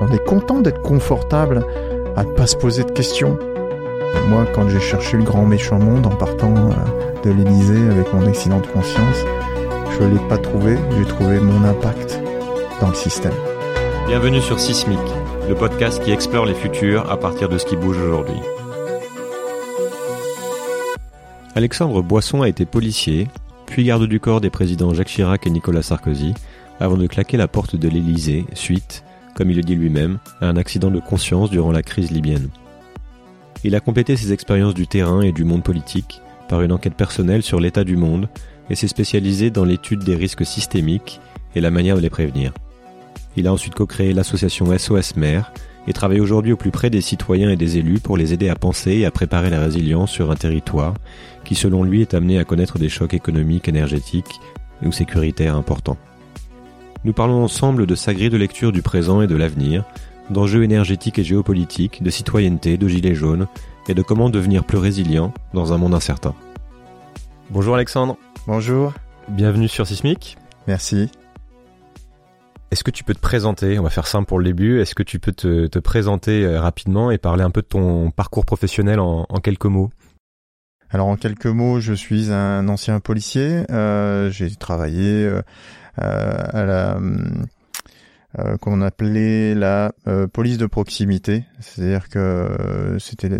On est content d'être confortable, à ne pas se poser de questions. Moi, quand j'ai cherché le grand méchant monde en partant euh, de l'Élysée avec mon accident de conscience, je ne l'ai pas trouvé, j'ai trouvé mon impact dans le système. Bienvenue sur Sismic, le podcast qui explore les futurs à partir de ce qui bouge aujourd'hui. Alexandre Boisson a été policier, puis garde du corps des présidents Jacques Chirac et Nicolas Sarkozy, avant de claquer la porte de l'Élysée, suite, comme il le dit lui-même, à un accident de conscience durant la crise libyenne. Il a complété ses expériences du terrain et du monde politique par une enquête personnelle sur l'état du monde et s'est spécialisé dans l'étude des risques systémiques et la manière de les prévenir. Il a ensuite co-créé l'association SOS Mère et travaille aujourd'hui au plus près des citoyens et des élus pour les aider à penser et à préparer la résilience sur un territoire qui selon lui est amené à connaître des chocs économiques, énergétiques ou sécuritaires importants. Nous parlons ensemble de sa grille de lecture du présent et de l'avenir, d'enjeux énergétiques et géopolitiques, de citoyenneté, de gilets jaunes, et de comment devenir plus résilient dans un monde incertain. Bonjour Alexandre. Bonjour. Bienvenue sur Sismic. Merci. Est-ce que tu peux te présenter? On va faire simple pour le début. Est-ce que tu peux te, présenter euh, rapidement et parler un peu de ton parcours professionnel en, quelques mots? Alors en quelques mots, je suis un ancien policier. Euh, j'ai travaillé euh, à la euh, qu'on appelait la euh, police de proximité, c'est-à-dire que euh, c'était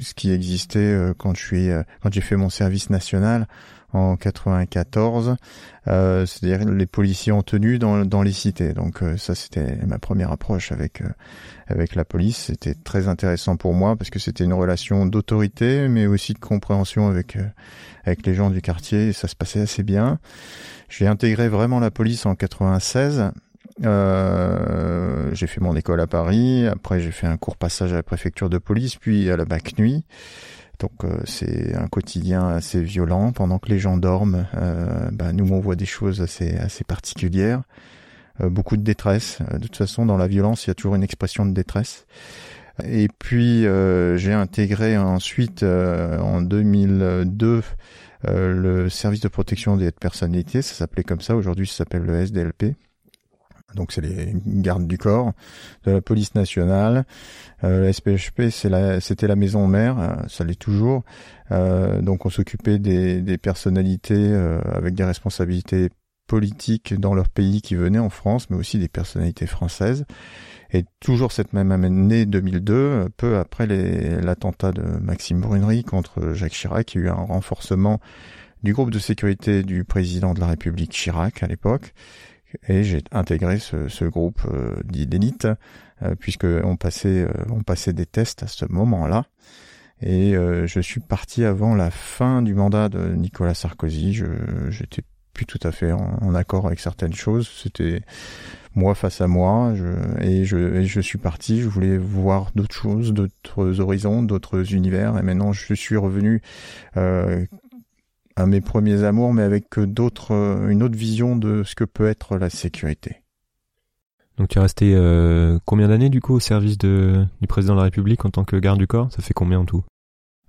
ce qui existait quand je suis quand j'ai fait mon service national en 94, c'est-à-dire les policiers en tenue dans, dans les cités. Donc ça c'était ma première approche avec avec la police. C'était très intéressant pour moi parce que c'était une relation d'autorité, mais aussi de compréhension avec avec les gens du quartier. Et ça se passait assez bien. J'ai intégré vraiment la police en 96. Euh, j'ai fait mon école à Paris. Après, j'ai fait un court passage à la préfecture de police, puis à la BAC nuit. Donc euh, c'est un quotidien assez violent. Pendant que les gens dorment, euh, bah, nous on voit des choses assez assez particulières. Euh, beaucoup de détresse. De toute façon, dans la violence, il y a toujours une expression de détresse. Et puis j'ai intégré ensuite en 2002 euh, le service de protection des personnalités, ça s'appelait comme ça, aujourd'hui ça s'appelle le SDLP. Donc c'est les gardes du corps de la police nationale. Euh, la SPHP, c'était la maison mère, euh, ça l'est toujours. Euh, donc on s'occupait des, des personnalités euh, avec des responsabilités politiques dans leur pays qui venaient en France, mais aussi des personnalités françaises. Et toujours cette même année 2002, peu après l'attentat de Maxime Brunery contre Jacques Chirac, il y a eu un renforcement du groupe de sécurité du président de la République Chirac à l'époque. Et j'ai intégré ce, groupe euh, d'élite, euh, puisque on passait, euh, passait des tests à ce moment-là. Et je suis parti avant la fin du mandat de Nicolas Sarkozy. J'étais plus tout à fait en, en accord avec certaines choses. C'était moi face à moi, je, et, je, et je suis parti, je voulais voir d'autres choses, d'autres horizons, d'autres univers, et maintenant je suis revenu euh, à mes premiers amours, mais avec d'autres, une autre vision de ce que peut être la sécurité. Donc tu es resté euh, combien d'années du coup au service de, du président de la République en tant que garde du corps? Ça fait combien en tout?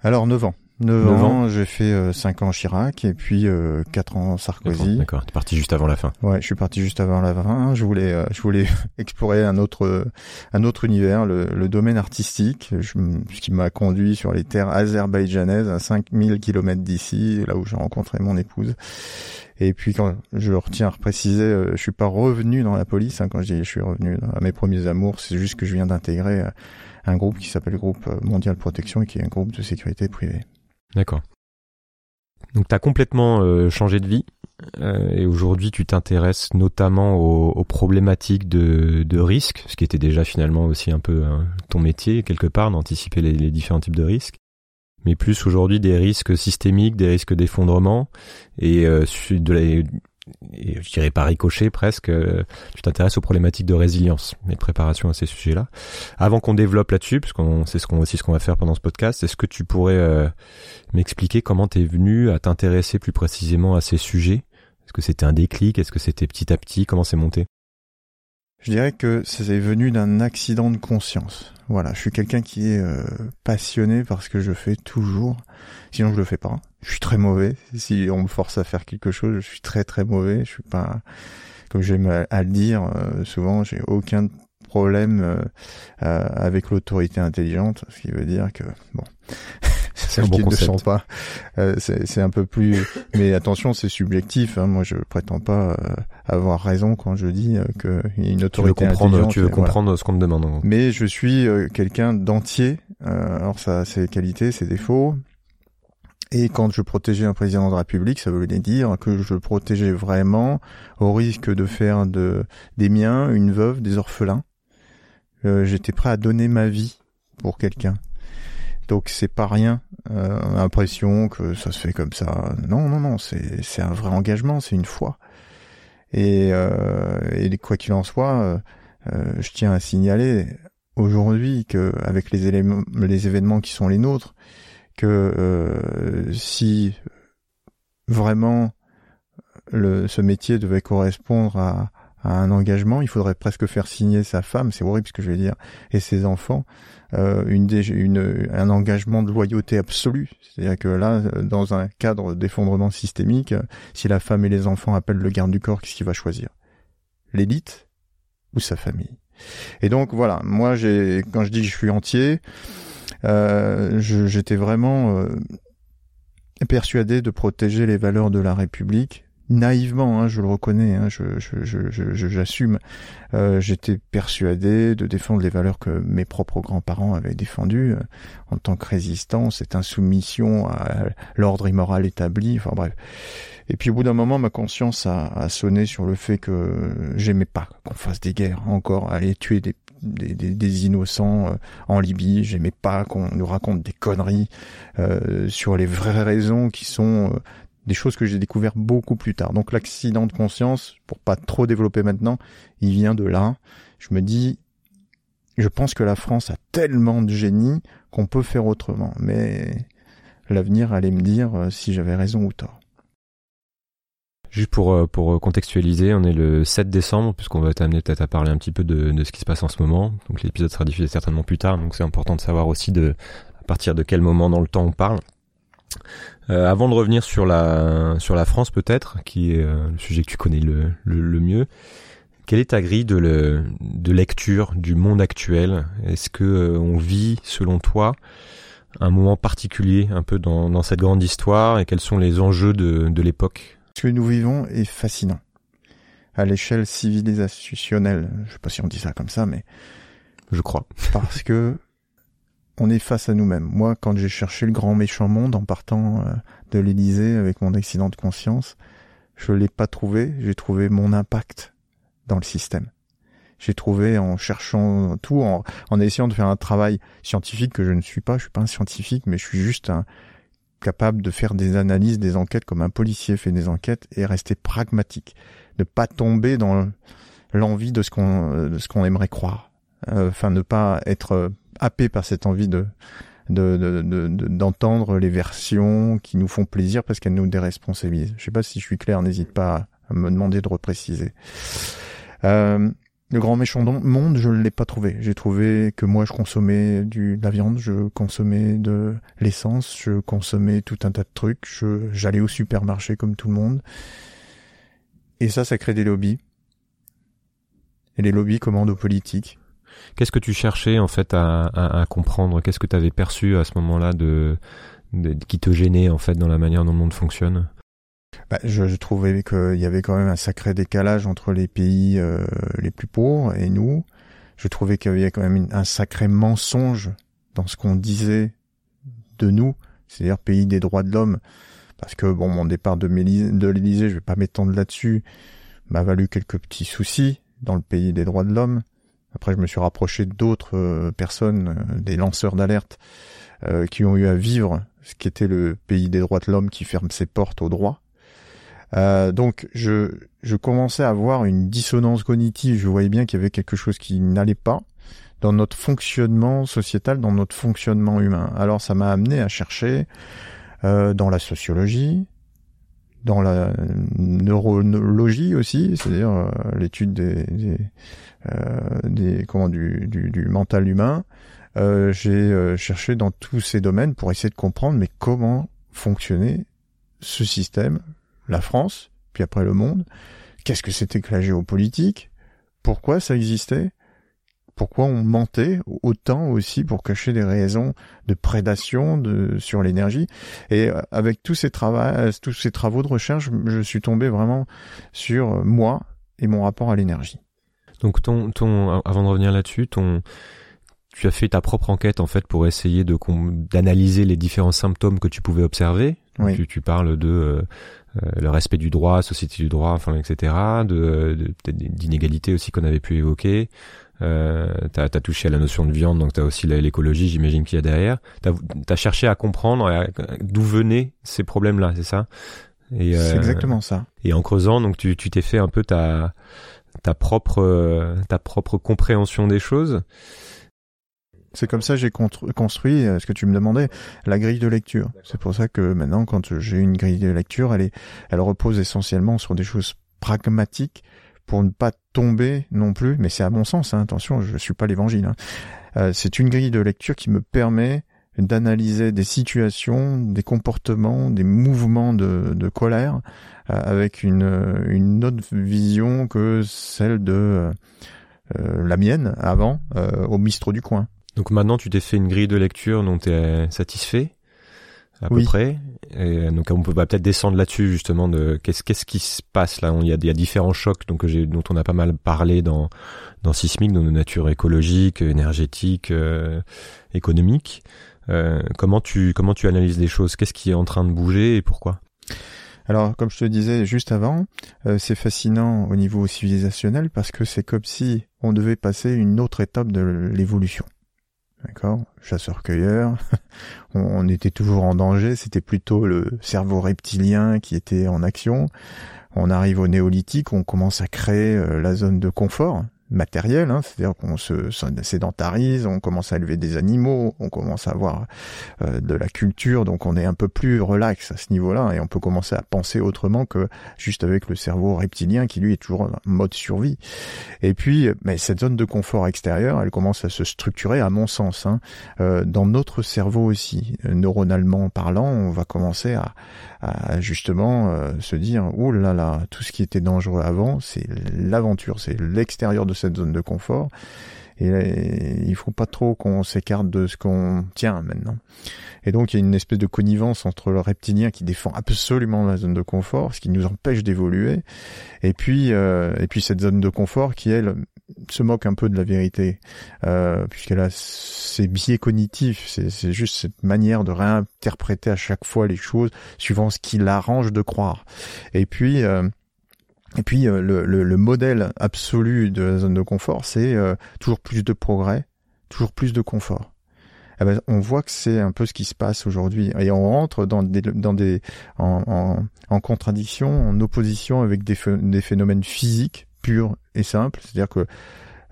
Alors 9 ans. 9, ans, j'ai fait euh, 5 ans Chirac et puis euh, 4 ans Sarkozy. D'accord, tu es parti juste avant la fin. Ouais, je suis parti juste avant la fin. Je voulais, euh, je voulais explorer un autre, un autre univers, le, le domaine artistique, je, ce qui m'a conduit sur les terres azerbaïdjanaises à 5000 km d'ici, là où j'ai rencontré mon épouse. Et puis quand je retiens à préciser, euh, je suis pas revenu dans la police. Hein, quand je dis je suis revenu à mes premiers amours, c'est juste que je viens d'intégrer euh, un groupe qui s'appelle le groupe Mondial Protection et qui est un groupe de sécurité privée. D'accord. Donc tu as complètement euh, changé de vie euh, et aujourd'hui tu t'intéresses notamment aux, aux problématiques de, de risques, ce qui était déjà finalement aussi un peu hein, ton métier quelque part d'anticiper les, les, différents types de risques, mais plus aujourd'hui des risques systémiques, des risques d'effondrement et euh, de la, je dirais pas ricochet presque, euh, tu t'intéresses aux problématiques de résilience et de préparation à ces sujets-là. Avant qu'on développe là-dessus, parce qu'on c'est ce qu'on aussi ce qu'on va faire pendant ce podcast, est-ce que tu pourrais euh, m'expliquer comment tu es venu à t'intéresser plus précisément à ces sujets? Est-ce que c'était un déclic? Est-ce que c'était petit à petit? Comment c'est monté? Je dirais que c'est venu d'un accident de conscience. Voilà, je suis quelqu'un qui est euh, passionné par ce que je fais toujours. Sinon, je le fais pas. Je suis très mauvais. Si on me force à faire quelque chose, je suis très très mauvais. Je suis pas, comme j'aime à le dire, euh, souvent, j'ai aucun problème avec l'autorité intelligente, ce qui veut dire que bon. c'est un bon concept. Ne pas. c'est un peu plus. Mais attention, c'est subjectif. Hein. Moi, je prétends pas avoir raison quand je dis qu'il y a une autorité tu veux comprendre. Tu veux comprendre ce qu'on te demande. Mais je suis quelqu'un d'entier. alors ça, a ses qualités, ses défauts. Et quand je protégeais un président de la République, ça voulait dire que je protégeais vraiment au risque de faire de, des miens une veuve, des orphelins. Euh, J'étais prêt à donner ma vie pour quelqu'un. Donc c'est pas rien. Euh, que ça se fait comme ça. Non, non, non, c'est un vrai engagement, c'est une foi. Et, euh, et quoi qu'il en soit, euh, euh, je tiens à signaler aujourd'hui que avec les les événements qui sont les nôtres, que euh, si vraiment le, ce métier devait correspondre à, à, un engagement, il faudrait presque faire signer sa femme, c'est horrible ce que je vais dire, et ses enfants, euh, une, une, un engagement de loyauté absolue. C'est-à-dire que là, dans un cadre d'effondrement systémique, si la femme et les enfants appellent le garde du corps, qu'est-ce qu'il va choisir? L'élite ou sa famille? Et donc voilà, moi j'ai quand je dis que je suis entier, j'étais vraiment euh, persuadé de protéger les valeurs de la République naïvement, hein, je le reconnais, hein, je, j'assume. Euh, j'étais persuadé de défendre les valeurs que mes propres grands-parents avaient défendues euh, en tant que résistance, cette insoumission à l'ordre immoral établi. Enfin bref. Et puis au bout d'un moment, ma conscience a, a sonné sur le fait que j'aimais pas qu'on fasse des guerres encore, aller tuer des des, innocents euh, en Libye. J'aimais pas qu'on nous raconte des conneries euh, sur les vraies raisons qui sont euh, des choses que j'ai découvert beaucoup plus tard. Donc l'accident de conscience, pour pas trop développer maintenant, il vient de là. Je me dis, je pense que la France a tellement de génie qu'on peut faire autrement. Mais l'avenir allait me dire si j'avais raison ou tort. Juste pour, euh, pour contextualiser, on est le 7 décembre, puisqu'on va t'amener peut-être à parler un petit peu de, de ce qui se passe en ce moment. Donc l'épisode sera diffusé certainement plus tard, donc c'est important de savoir aussi de à partir de quel moment dans le temps on parle. Euh, avant de revenir sur la sur la France peut-être, qui est euh, le sujet que tu connais le, le, mieux, quelle est ta grille de, le, de lecture du monde actuel? Est-ce que euh, on vit, selon toi, un moment particulier un peu dans, dans cette grande histoire? Et quels sont les enjeux de, de l'époque? Que nous vivons est fascinant. À l'échelle civilisationnelle, je sais pas si on dit ça comme ça, mais je crois. Parce que on est face à nous-mêmes. Moi, quand j'ai cherché le grand méchant monde en partant euh, de l'Élysée avec mon accident de conscience, je l'ai pas trouvé. J'ai trouvé mon impact dans le système. J'ai trouvé en cherchant tout, en, en essayant de faire un travail scientifique que je ne suis pas. Je suis pas un scientifique, mais je suis juste un, capable de faire des analyses, des enquêtes comme un policier fait des enquêtes et rester pragmatique, ne pas tomber dans l'envie de ce qu'on de ce qu'on aimerait croire, euh, enfin ne pas être euh, happé par cette envie de d'entendre de, de, les versions qui nous font plaisir parce qu'elles nous déresponsabilisent. Je sais pas si je suis clair, n'hésite pas à me demander de repréciser. Euh, le grand méchant monde, je ne l'ai pas trouvé. J'ai trouvé que moi, je consommais du, de la viande, je consommais de l'essence, je consommais tout un tas de trucs, j'allais au supermarché comme tout le monde. Et ça, ça crée des lobbies. Et les lobbies commandent aux politiques. Qu'est-ce que tu cherchais en fait à, comprendre? Qu'est-ce que tu avais perçu à ce moment-là de, de, qui te gênait en fait dans la manière dont le monde fonctionne? Bah, je, je, trouvais qu'il y avait quand même un sacré décalage entre les pays euh, les plus pauvres et nous. Je trouvais qu'il y avait quand même un sacré mensonge dans ce qu'on disait de nous, c'est-à-dire pays des droits de l'homme. Parce que bon, mon départ de, de l'Élysée, je vais pas m'étendre là-dessus, m'a valu quelques petits soucis dans le pays des droits de l'homme. Après, je me suis rapproché d'autres euh, personnes, euh, des lanceurs d'alerte, qui ont eu à vivre ce qui était le pays des droits de l'homme qui ferme ses portes aux droits. Euh, donc je, je commençais à avoir une dissonance cognitive, je voyais bien qu'il y avait quelque chose qui n'allait pas dans notre fonctionnement sociétal, dans notre fonctionnement humain. Alors ça m'a amené à chercher euh, dans la sociologie, dans la neurologie aussi, c'est-à-dire euh, l'étude des, des, euh, des, comment du, du, du mental humain. Euh, j'ai cherché dans tous ces domaines pour essayer de comprendre mais comment fonctionnait ce système, la France, puis après le monde. Qu'est-ce que c'était que la géopolitique? Pourquoi ça existait? Pourquoi on mentait autant aussi pour cacher des raisons de prédation de, sur l'énergie? Et euh, avec tous ces, travaux, tous ces travaux de recherche, je suis tombé vraiment sur moi et mon rapport à l'énergie. Donc ton, ton, avant de revenir là-dessus, ton, tu as fait ta propre enquête en fait pour essayer de d'analyser les différents symptômes que tu pouvais observer. Tu, tu, parles de euh, euh, le respect du droit, société du droit, enfin etc. De d'inégalité aussi qu'on avait pu évoquer. Euh, t'as as touché à la notion de viande, donc t'as aussi l'écologie, j'imagine qu'il y a derrière. T'as as cherché à comprendre d'où venaient ces problèmes-là, c'est ça? C'est euh, exactement ça. Et en creusant, donc tu t'es fait un peu ta ta propre ta propre compréhension des choses. C'est comme ça que j'ai construit euh, ce que tu me demandais, la grille de lecture. C'est pour ça que maintenant, quand j'ai une grille de lecture, elle est, elle repose essentiellement sur des choses pragmatiques pour ne pas tomber non plus. Mais c'est à mon sens, hein, attention, je suis pas l'évangile. Hein. Euh, c'est une grille de lecture qui me permet d'analyser des situations, des comportements, des mouvements de, de colère euh, avec une, une autre vision que celle de la mienne avant au bistrot du coin. Donc maintenant, tu t'es fait une grille de lecture dont tu es satisfait à peu près. Et donc on peut peut-être descendre là-dessus justement de qu'est-ce qu'est-ce qui se passe là? Il y a, y a différents chocs donc j'ai dont on a pas mal parlé dans dans Sismic, dans nos natures écologiques, énergétiques, euh, économiques. Euh, comment tu comment tu analyses les choses? Qu'est-ce qui est en train de bouger et pourquoi? Alors, comme je te disais juste avant, euh, c'est fascinant au niveau civilisationnel parce que c'est comme si on devait passer une autre étape de l'évolution. D'accord Chasseur-cueilleur. on, était toujours en danger. C'était plutôt le cerveau reptilien qui était en action. On arrive au néolithique, on commence à créer euh, la zone de confort matériel, hein, c'est-à-dire qu'on se sédentarise, on commence à élever des animaux, on commence à avoir euh, de la culture, donc on est un peu plus relax à ce niveau-là et on peut commencer à penser autrement que juste avec le cerveau reptilien qui lui est toujours en mode survie. Et puis, mais cette zone de confort extérieur, elle commence à se structurer à mon sens. Hein, euh, dans notre cerveau aussi, neuronalement parlant, on va commencer à, justement euh, se dire oh là là, tout ce qui était dangereux avant, c'est l'aventure, c'est l'extérieur de cette zone de confort. Et, il faut pas trop qu'on s'écarte de ce qu'on tient maintenant. Et donc il y a une espèce de connivence entre le reptilien qui défend absolument la zone de confort, ce qui nous empêche d'évoluer, et puis euh, et puis cette zone de confort qui elle se moque un peu de la vérité, euh, puisqu'elle a ses biais cognitifs, c'est juste cette manière de réinterpréter à chaque fois les choses suivant ce qui l'arrange de croire. Et puis euh, et puis euh, le, le, modèle absolu de la zone de confort, c'est euh, toujours plus de progrès, toujours plus de confort. Eh ben, on voit que c'est un peu ce qui se passe aujourd'hui et on rentre dans des, dans des en, en, en contradiction, en opposition avec des phénomènes physiques purs et simples. C'est-à-dire que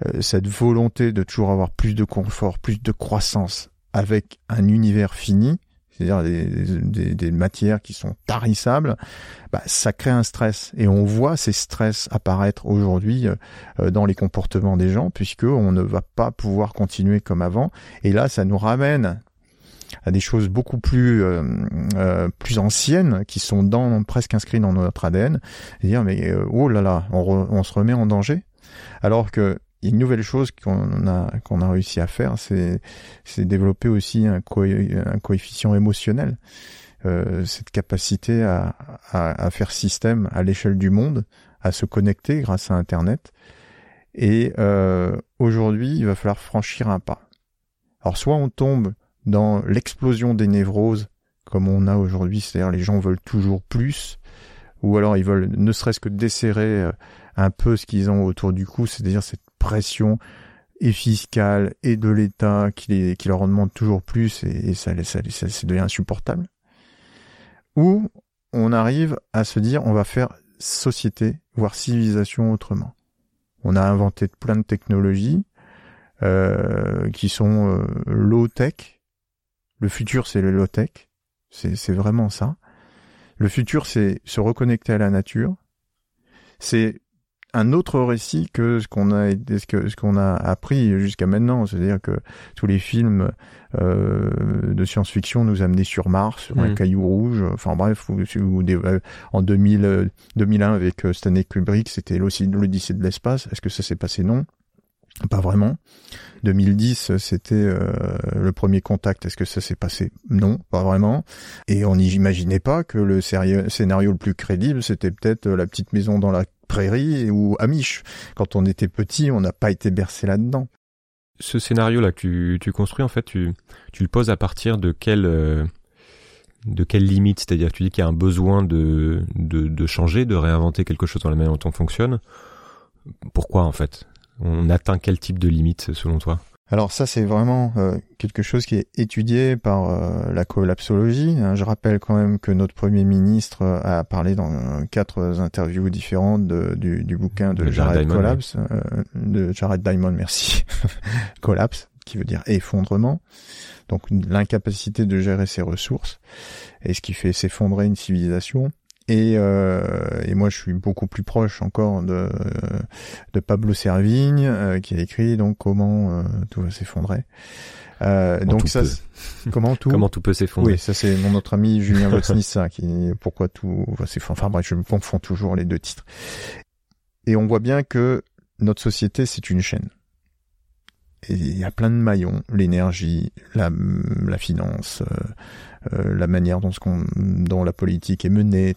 euh, cette volonté de toujours avoir plus de confort, plus de croissance avec un univers fini, c'est-à-dire des, des, matières qui sont tarissables, bah, ça crée un stress. Et on voit ces stress apparaître aujourd'hui euh, dans les comportements des gens, puisque on ne va pas pouvoir continuer comme avant. Et là, ça nous ramène à des choses beaucoup plus euh, euh, plus anciennes qui sont dans presque inscrites dans notre ADN. Et dire mais oh là là, on, on se remet en danger. Alors que une nouvelle chose qu'on a qu'on a réussi à faire, c'est c'est développer aussi un, un coefficient émotionnel, euh, cette capacité à, à, à, faire système à l'échelle du monde, à se connecter grâce à Internet. Et euh, aujourd'hui, il va falloir franchir un pas. Alors soit on tombe dans l'explosion des névroses comme on a aujourd'hui, c'est-à-dire les gens veulent toujours plus, ou alors ils veulent ne serait-ce que desserrer euh, un peu ce qu'ils ont autour du cou, c'est-à-dire cette pression et fiscale et de l'État qui, qui leur en demande toujours plus et, ça, ça, ça, devient insupportable. Ou on arrive à se dire on va faire société, voire civilisation autrement. On a inventé plein de technologies euh, qui sont euh, low-tech. Le futur, c'est le low-tech. C'est vraiment ça. Le futur, c'est se reconnecter à la nature. C'est un autre récit que ce qu'on a ce que ce qu'on a appris jusqu'à maintenant c'est-à-dire que tous les films euh, de science-fiction nous amenaient sur Mars sur un mm. caillou rouge enfin bref ou, euh, en 2000 2001 avec euh, Stanley Kubrick c'était l'Odyssée de l'espace est-ce que ça s'est passé? Non Pas vraiment. 2010, c'était euh, le premier contact. Est-ce que ça s'est passé? Non, pas vraiment. Et on n'imaginait pas que le scénario le plus crédible, c'était peut-être la petite maison dans la prairie ou Amish. Quand on était petit, on n'a pas été bercé là-dedans. Ce scénario-là que tu, construis, en fait, tu, le poses à partir de quelle, euh, de quelle limite? C'est-à-dire tu dis qu'il y a un besoin de, de, de changer, de réinventer quelque chose dans la manière dont on fonctionne. Pourquoi, en fait? On atteint quel type de limite selon toi? Alors ça, c'est vraiment euh, quelque chose qui est étudié par euh, la collapsologie. Hein. Je rappelle quand même que notre Premier ministre a parlé dans quatre interviews différentes du, bouquin de Jared, Collapse, euh, de Jared Diamond, merci, Collapse, qui veut dire effondrement. Donc l'incapacité de gérer ses ressources et ce qui fait s'effondrer une civilisation. Et, euh, et, moi, je suis beaucoup plus proche encore de, de Pablo Servigne, euh, qui a écrit donc comment euh, tout va s'effondrer. Euh, donc ça, comment tout comment tout peut s'effondrer. Oui, ça c'est mon autre ami Julien Votsnissa qui pourquoi tout va s'effondrer. Enfin bref, je me confonds toujours les deux titres. Et on voit bien que notre société c'est une chaîne. Il y a plein de maillons, l'énergie, la, la finance, euh, euh, la manière dont, ce dont la politique est menée,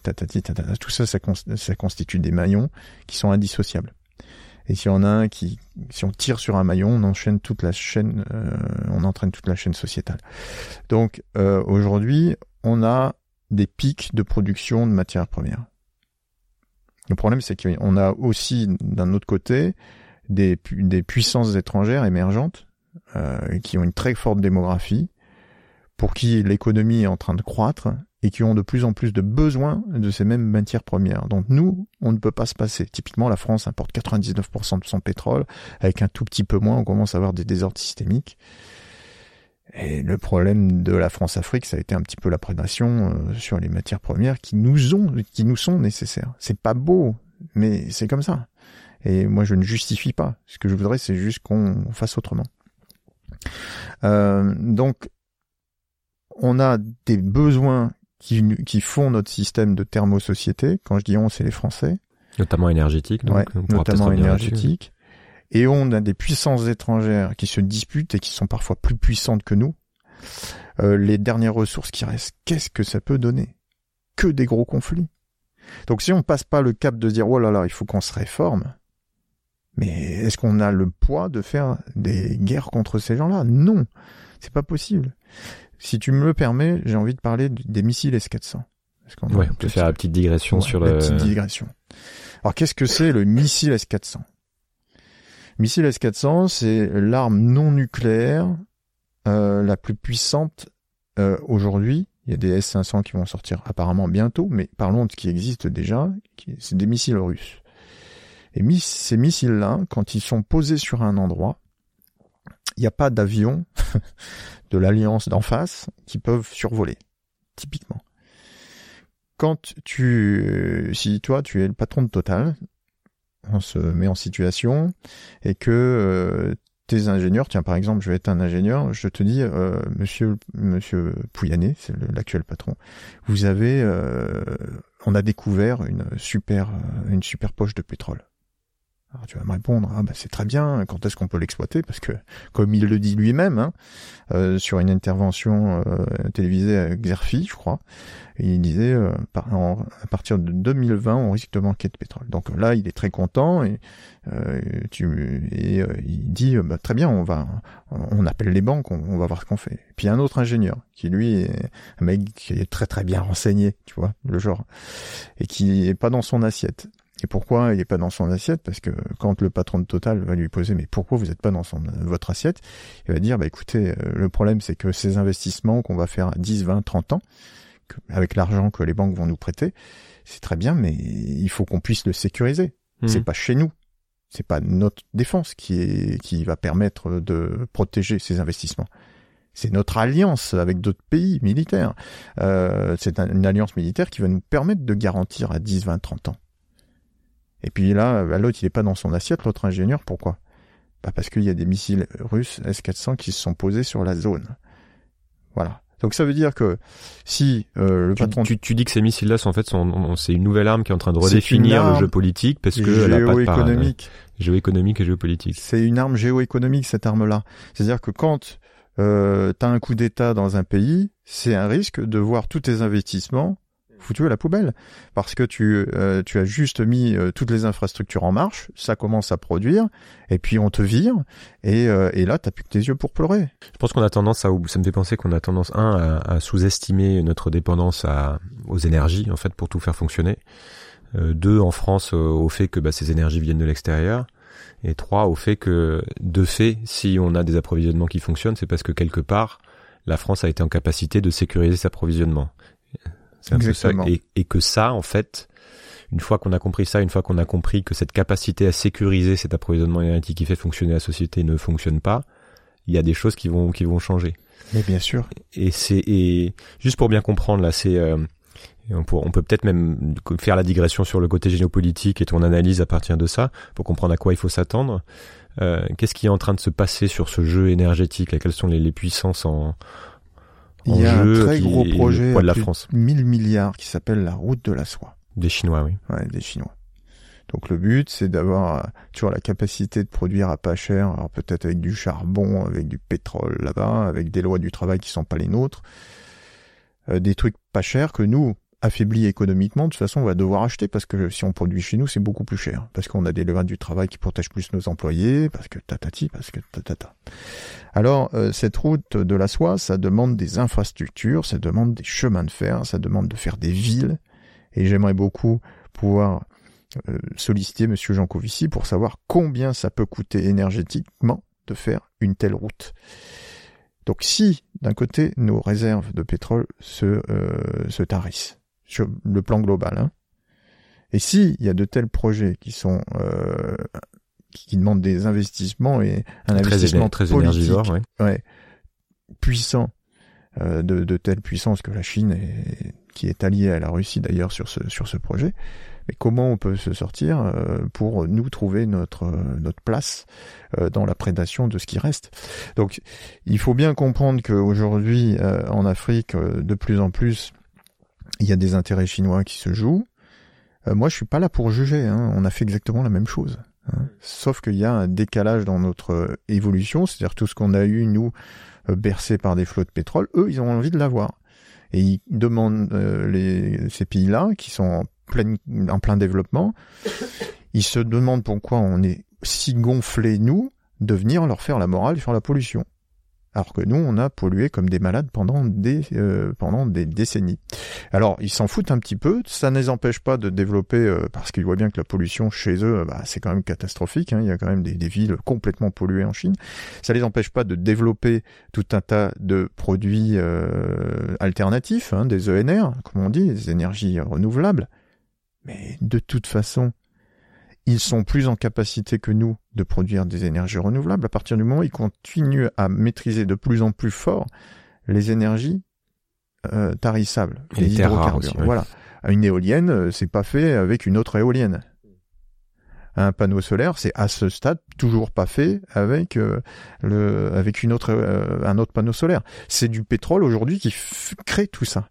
tout ça, ça, constitue des maillons qui sont indissociables. Et s'il y en a un qui, si on tire sur un maillon, on enchaîne toute la chaîne, euh, on entraîne toute la chaîne sociétale. Donc euh, aujourd'hui, on a des pics de production de matières premières. Le problème, c'est qu'on a aussi d'un autre côté des, puissances étrangères émergentes euh, qui ont une très forte démographie pour qui l'économie est en train de croître et qui ont de plus en plus de besoins de ces mêmes matières premières. Donc nous, on ne peut pas se passer. Typiquement, la France importe 99% de son pétrole, avec un tout petit peu moins, on commence à avoir des désordres systémiques. Et le problème de la France-Afrique, ça a été un petit peu la prédation euh, sur les matières premières qui nous ont, qui nous sont nécessaires. C'est pas beau, mais c'est comme ça. Et moi, je ne justifie pas. Ce que je voudrais, c'est juste qu'on fasse autrement. Euh, donc, on a des besoins qui, qui font notre système de thermosociété. Quand je dis on, c'est les Français. Notamment énergétique. Donc notamment énergétique. Et on a des puissances étrangères qui se disputent et qui sont parfois plus puissantes que nous. Euh, les dernières ressources qui restent, qu'est-ce que ça peut donner? Que des gros conflits. Donc si on passe pas le cap de dire oh là là, il faut qu'on se réforme, mais est-ce qu'on a le poids de faire des guerres contre ces gens-là? Non, c'est pas possible. Si tu me le permets, j'ai envie de parler des missiles S-400. Ouais, on peut faire la petite digression sur le... petite digression. Alors, qu'est-ce que c'est le missile S-400 Missile S-400, c'est l'arme non nucléaire euh, la plus puissante euh, aujourd'hui. Il y a des S-500 qui vont sortir apparemment bientôt, mais parlons de ce qui existe déjà. C'est des missiles russes. Et ces missiles-là, quand ils sont posés sur un endroit, il n'y a pas d'avion de l'alliance d'en face qui peuvent survoler, typiquement. Quand tu, si toi tu es le patron de Total, on se met en situation et que euh, tes ingénieurs, tiens par exemple, je vais être un ingénieur, je te dis, euh, monsieur, monsieur Pouyanné, c'est l'actuel patron, vous avez, euh, on a découvert une super, une super poche de pétrole. Alors tu vas me répondre, ah bah c'est très bien, quand est-ce qu'on peut l'exploiter? Parce que, comme il le dit lui-même, hein, euh, sur une intervention euh, télévisée à Xerfi, je crois, il disait, euh, à partir de 2020, on risque de manquer de pétrole. Donc là, il est très content et, tu, et il dit, bah, très bien, on va, on appelle les banques, on, va voir ce qu'on fait. Puis un autre ingénieur qui lui est un mec qui est très très bien renseigné, tu vois, le genre, et qui est pas dans son assiette. Et pourquoi il n'est pas dans son assiette? Parce que quand le patron de Total va lui poser mais pourquoi vous n'êtes pas dans son, votre assiette? Il va dire bah écoutez, euh, le problème c'est que ces investissements qu'on va faire à 10, 20, 30 ans, avec l'argent que les banques vont nous prêter, c'est très bien, mais il faut qu'on puisse le sécuriser. Mmh. C'est pas chez nous. C'est pas notre défense qui est qui va permettre de protéger ces investissements. C'est notre alliance avec d'autres pays militaires. Euh, c'est une alliance militaire qui va nous permettre de garantir à 10, 20, 30 ans. Et puis là, bah, l'autre, il n'est pas dans son assiette, l'autre ingénieur, pourquoi? Bah Parce qu'il y a des missiles russes S-400 qui se sont posés sur la zone. Voilà. Donc ça veut dire que si euh, le tu, patron tu, tu, dis que ces missiles-là, en fait, sont, c'est une nouvelle arme qui est en train de redéfinir le jeu politique parce que géoéconomique, géoéconomique et géopolitique. C'est une arme géoéconomique cette arme-là. C'est-à-dire que quand euh, tu as un coup d'État dans un pays, c'est un risque de voir tous tes investissements foutu à la poubelle parce que tu euh, tu as juste mis euh, toutes les infrastructures en marche, ça commence à produire et puis on te vire et, euh, et là t'as plus que tes yeux pour pleurer. Je pense qu'on a tendance à ça me fait penser qu'on a tendance un à, sous-estimer notre dépendance à aux énergies en fait pour tout faire fonctionner. deux en France au fait que bah, ces énergies viennent de l'extérieur et trois au fait que de fait si on a des approvisionnements qui fonctionnent c'est parce que quelque part la France a été en capacité de sécuriser approvisionnements et, que ça, en fait, une fois qu'on a compris ça, une fois qu'on a compris que cette capacité à sécuriser cet approvisionnement énergétique qui fait fonctionner la société ne fonctionne pas, il y a des choses qui vont qui vont changer. Mais bien sûr. Et c'est et juste pour bien comprendre là, c'est euh, on, on, peut peut-être même faire la digression sur le côté géopolitique et ton analyse à partir de ça pour comprendre à quoi il faut s'attendre. Euh, Qu'est-ce qui est en train de se passer sur ce jeu énergétique? Quelles sont les, les puissances en, il y a un très gros projet de la France. 1000 milliards qui s'appelle la route de la soie. Des Chinois, oui. Ouais, des Chinois. Donc le but, c'est d'avoir euh, toujours la capacité de produire à pas cher, alors peut-être avec du charbon, avec du pétrole là-bas, avec des lois du travail qui sont pas les nôtres, euh, des trucs pas chers que nous, affaibli économiquement, de toute façon, on va devoir acheter parce que si on produit chez nous, c'est beaucoup plus cher. Parce qu'on a des lois du travail qui protègent plus nos employés, parce que tatati, parce que tatata. Alors, euh, cette route de la soie, ça demande des infrastructures, ça demande des chemins de fer, ça demande de faire des villes. Et j'aimerais beaucoup pouvoir euh, solliciter Monsieur Jancovici pour savoir combien ça peut coûter énergétiquement de faire une telle route. Donc si, d'un côté, nos réserves de pétrole se, euh, se tarissent, sur le plan global. Hein. Et si il y a de tels projets qui sont euh, qui demandent des investissements et un investissement très politique, ouais. puissant euh, de, de telle puissance que la Chine est, qui est alliée à la Russie d'ailleurs sur ce sur ce projet. Mais comment on peut se sortir euh, pour nous trouver notre notre place euh, dans la prédation de ce qui reste? Donc, il faut bien comprendre qu'aujourd'hui en Afrique, de plus en plus, il y a des intérêts chinois qui se jouent. Euh, moi, je suis pas là pour juger. Hein. On a fait exactement la même chose. Hein. Sauf qu'il y a un décalage dans notre euh, évolution, c'est-à-dire tout ce qu'on a eu nous euh, bercé par des flots de pétrole, eux, ils ont envie de l'avoir. Et ils demandent ces pays-là, qui sont en plein, en plein développement, ils se demandent pourquoi on est si gonflés, nous, de venir leur faire la morale sur la pollution alors que nous, on a pollué comme des malades pendant des, euh, pendant des décennies. Alors, ils s'en foutent un petit peu, ça ne les empêche pas de développer, euh, parce qu'ils voient bien que la pollution chez eux, bah, c'est quand même catastrophique, hein. il y a quand même des, villes complètement polluées en Chine, ça les empêche pas de développer tout un tas de produits euh, alternatifs, hein, des ENR, comme on dit, des énergies renouvelables, mais de toute façon, ils sont plus en capacité que nous de produire des énergies renouvelables à partir du moment où ils continuent à maîtriser de plus en plus fort les énergies euh, tarissables, les, hydrocarbures. Voilà. Une éolienne, euh, c'est pas fait avec une autre éolienne. Un panneau solaire, c'est à ce stade toujours pas fait avec euh, le avec une autre euh, un autre panneau solaire. C'est du pétrole aujourd'hui qui crée tout ça.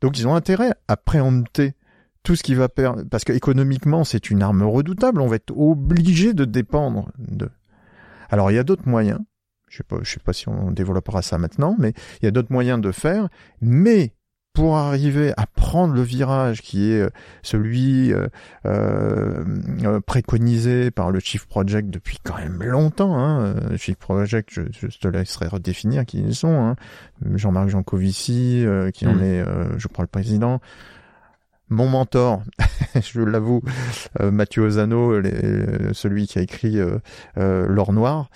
Donc ils ont intérêt à préempter tout ce qui va perdre, parce qu'économiquement, c'est une arme redoutable, on va être obligé de dépendre de. Alors, il y a d'autres moyens. Je sais pas, je sais pas si on développera ça maintenant, mais il y a d'autres moyens de faire. Mais pour arriver à prendre le virage qui est euh, celui euh, euh, préconisé par le Chief Project depuis quand même longtemps. Hein. Chief Project, je, te laisserai redéfinir qui ils sont. Hein. Jean-Marc Jancovici, qui en hmm. est, je crois, le président mon mentor, je l'avoue, euh, Mathieu Ozano, euh, celui qui a écrit euh, euh L'or noir,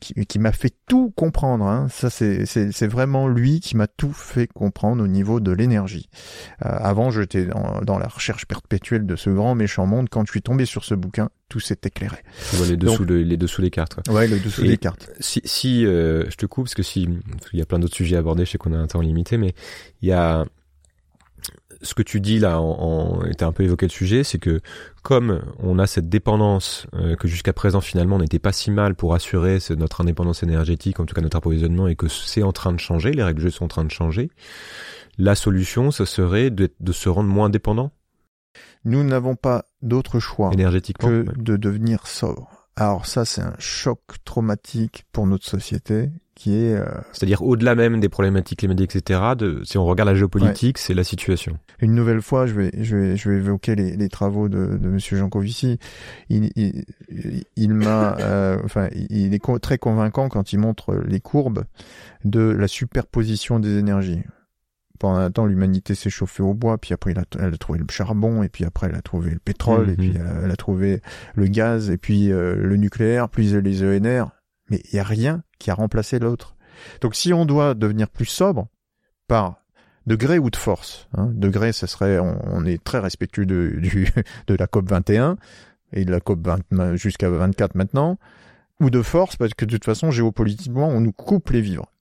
qui, m'a fait tout comprendre. Hein. Ça, c'est vraiment lui qui m'a tout fait comprendre au niveau de l'énergie. avant, j'étais dans, dans, la recherche perpétuelle de ce grand méchant monde. Quand je suis tombé sur ce bouquin, tout s'est éclairé. les dessous, les dessous des cartes. Ouais, les dessous des cartes. Si, si je te coupe, parce que si, il y a plein d'autres sujets à aborder, je sais qu'on a un temps limité, mais il y a ce que tu dis là, en, était un peu évoqué le sujet, c'est que comme on a cette dépendance euh, que jusqu'à présent finalement n'était pas si mal pour assurer notre indépendance énergétique, en tout cas notre approvisionnement, et que c'est en train de changer, les règles du jeu sont en train de changer, la solution, ce serait de, de se rendre moins dépendant. Nous n'avons pas d'autre choix que de devenir sobre. Alors ça, c'est un choc traumatique pour notre société qui est... Euh, C'est-à-dire au-delà même des problématiques climatiques, etc., de, si on regarde la géopolitique, c'est la situation. Une nouvelle fois, je vais, je vais, je vais évoquer les, les travaux de, de Monsieur Jancovici. Il, il, il m'a, euh, enfin, il est très convaincant quand il montre les courbes de la superposition des énergies pendant un temps, l'humanité s'est chauffée au bois, puis après, elle a, trouvé le charbon, et puis après, elle a trouvé le pétrole, et puis mhm. elle a, trouvé le gaz, et puis euh, le nucléaire, puis les ENR. Mais il n'y a rien qui a remplacé l'autre. Donc si on doit devenir plus sobre, par degré ou de force, hein, degré, ce serait, on, est très respectueux de, de la COP 21, et de la COP 20, jusqu'à 24 maintenant, ou de force, parce que de toute façon, géopolitiquement, on nous coupe les vivres.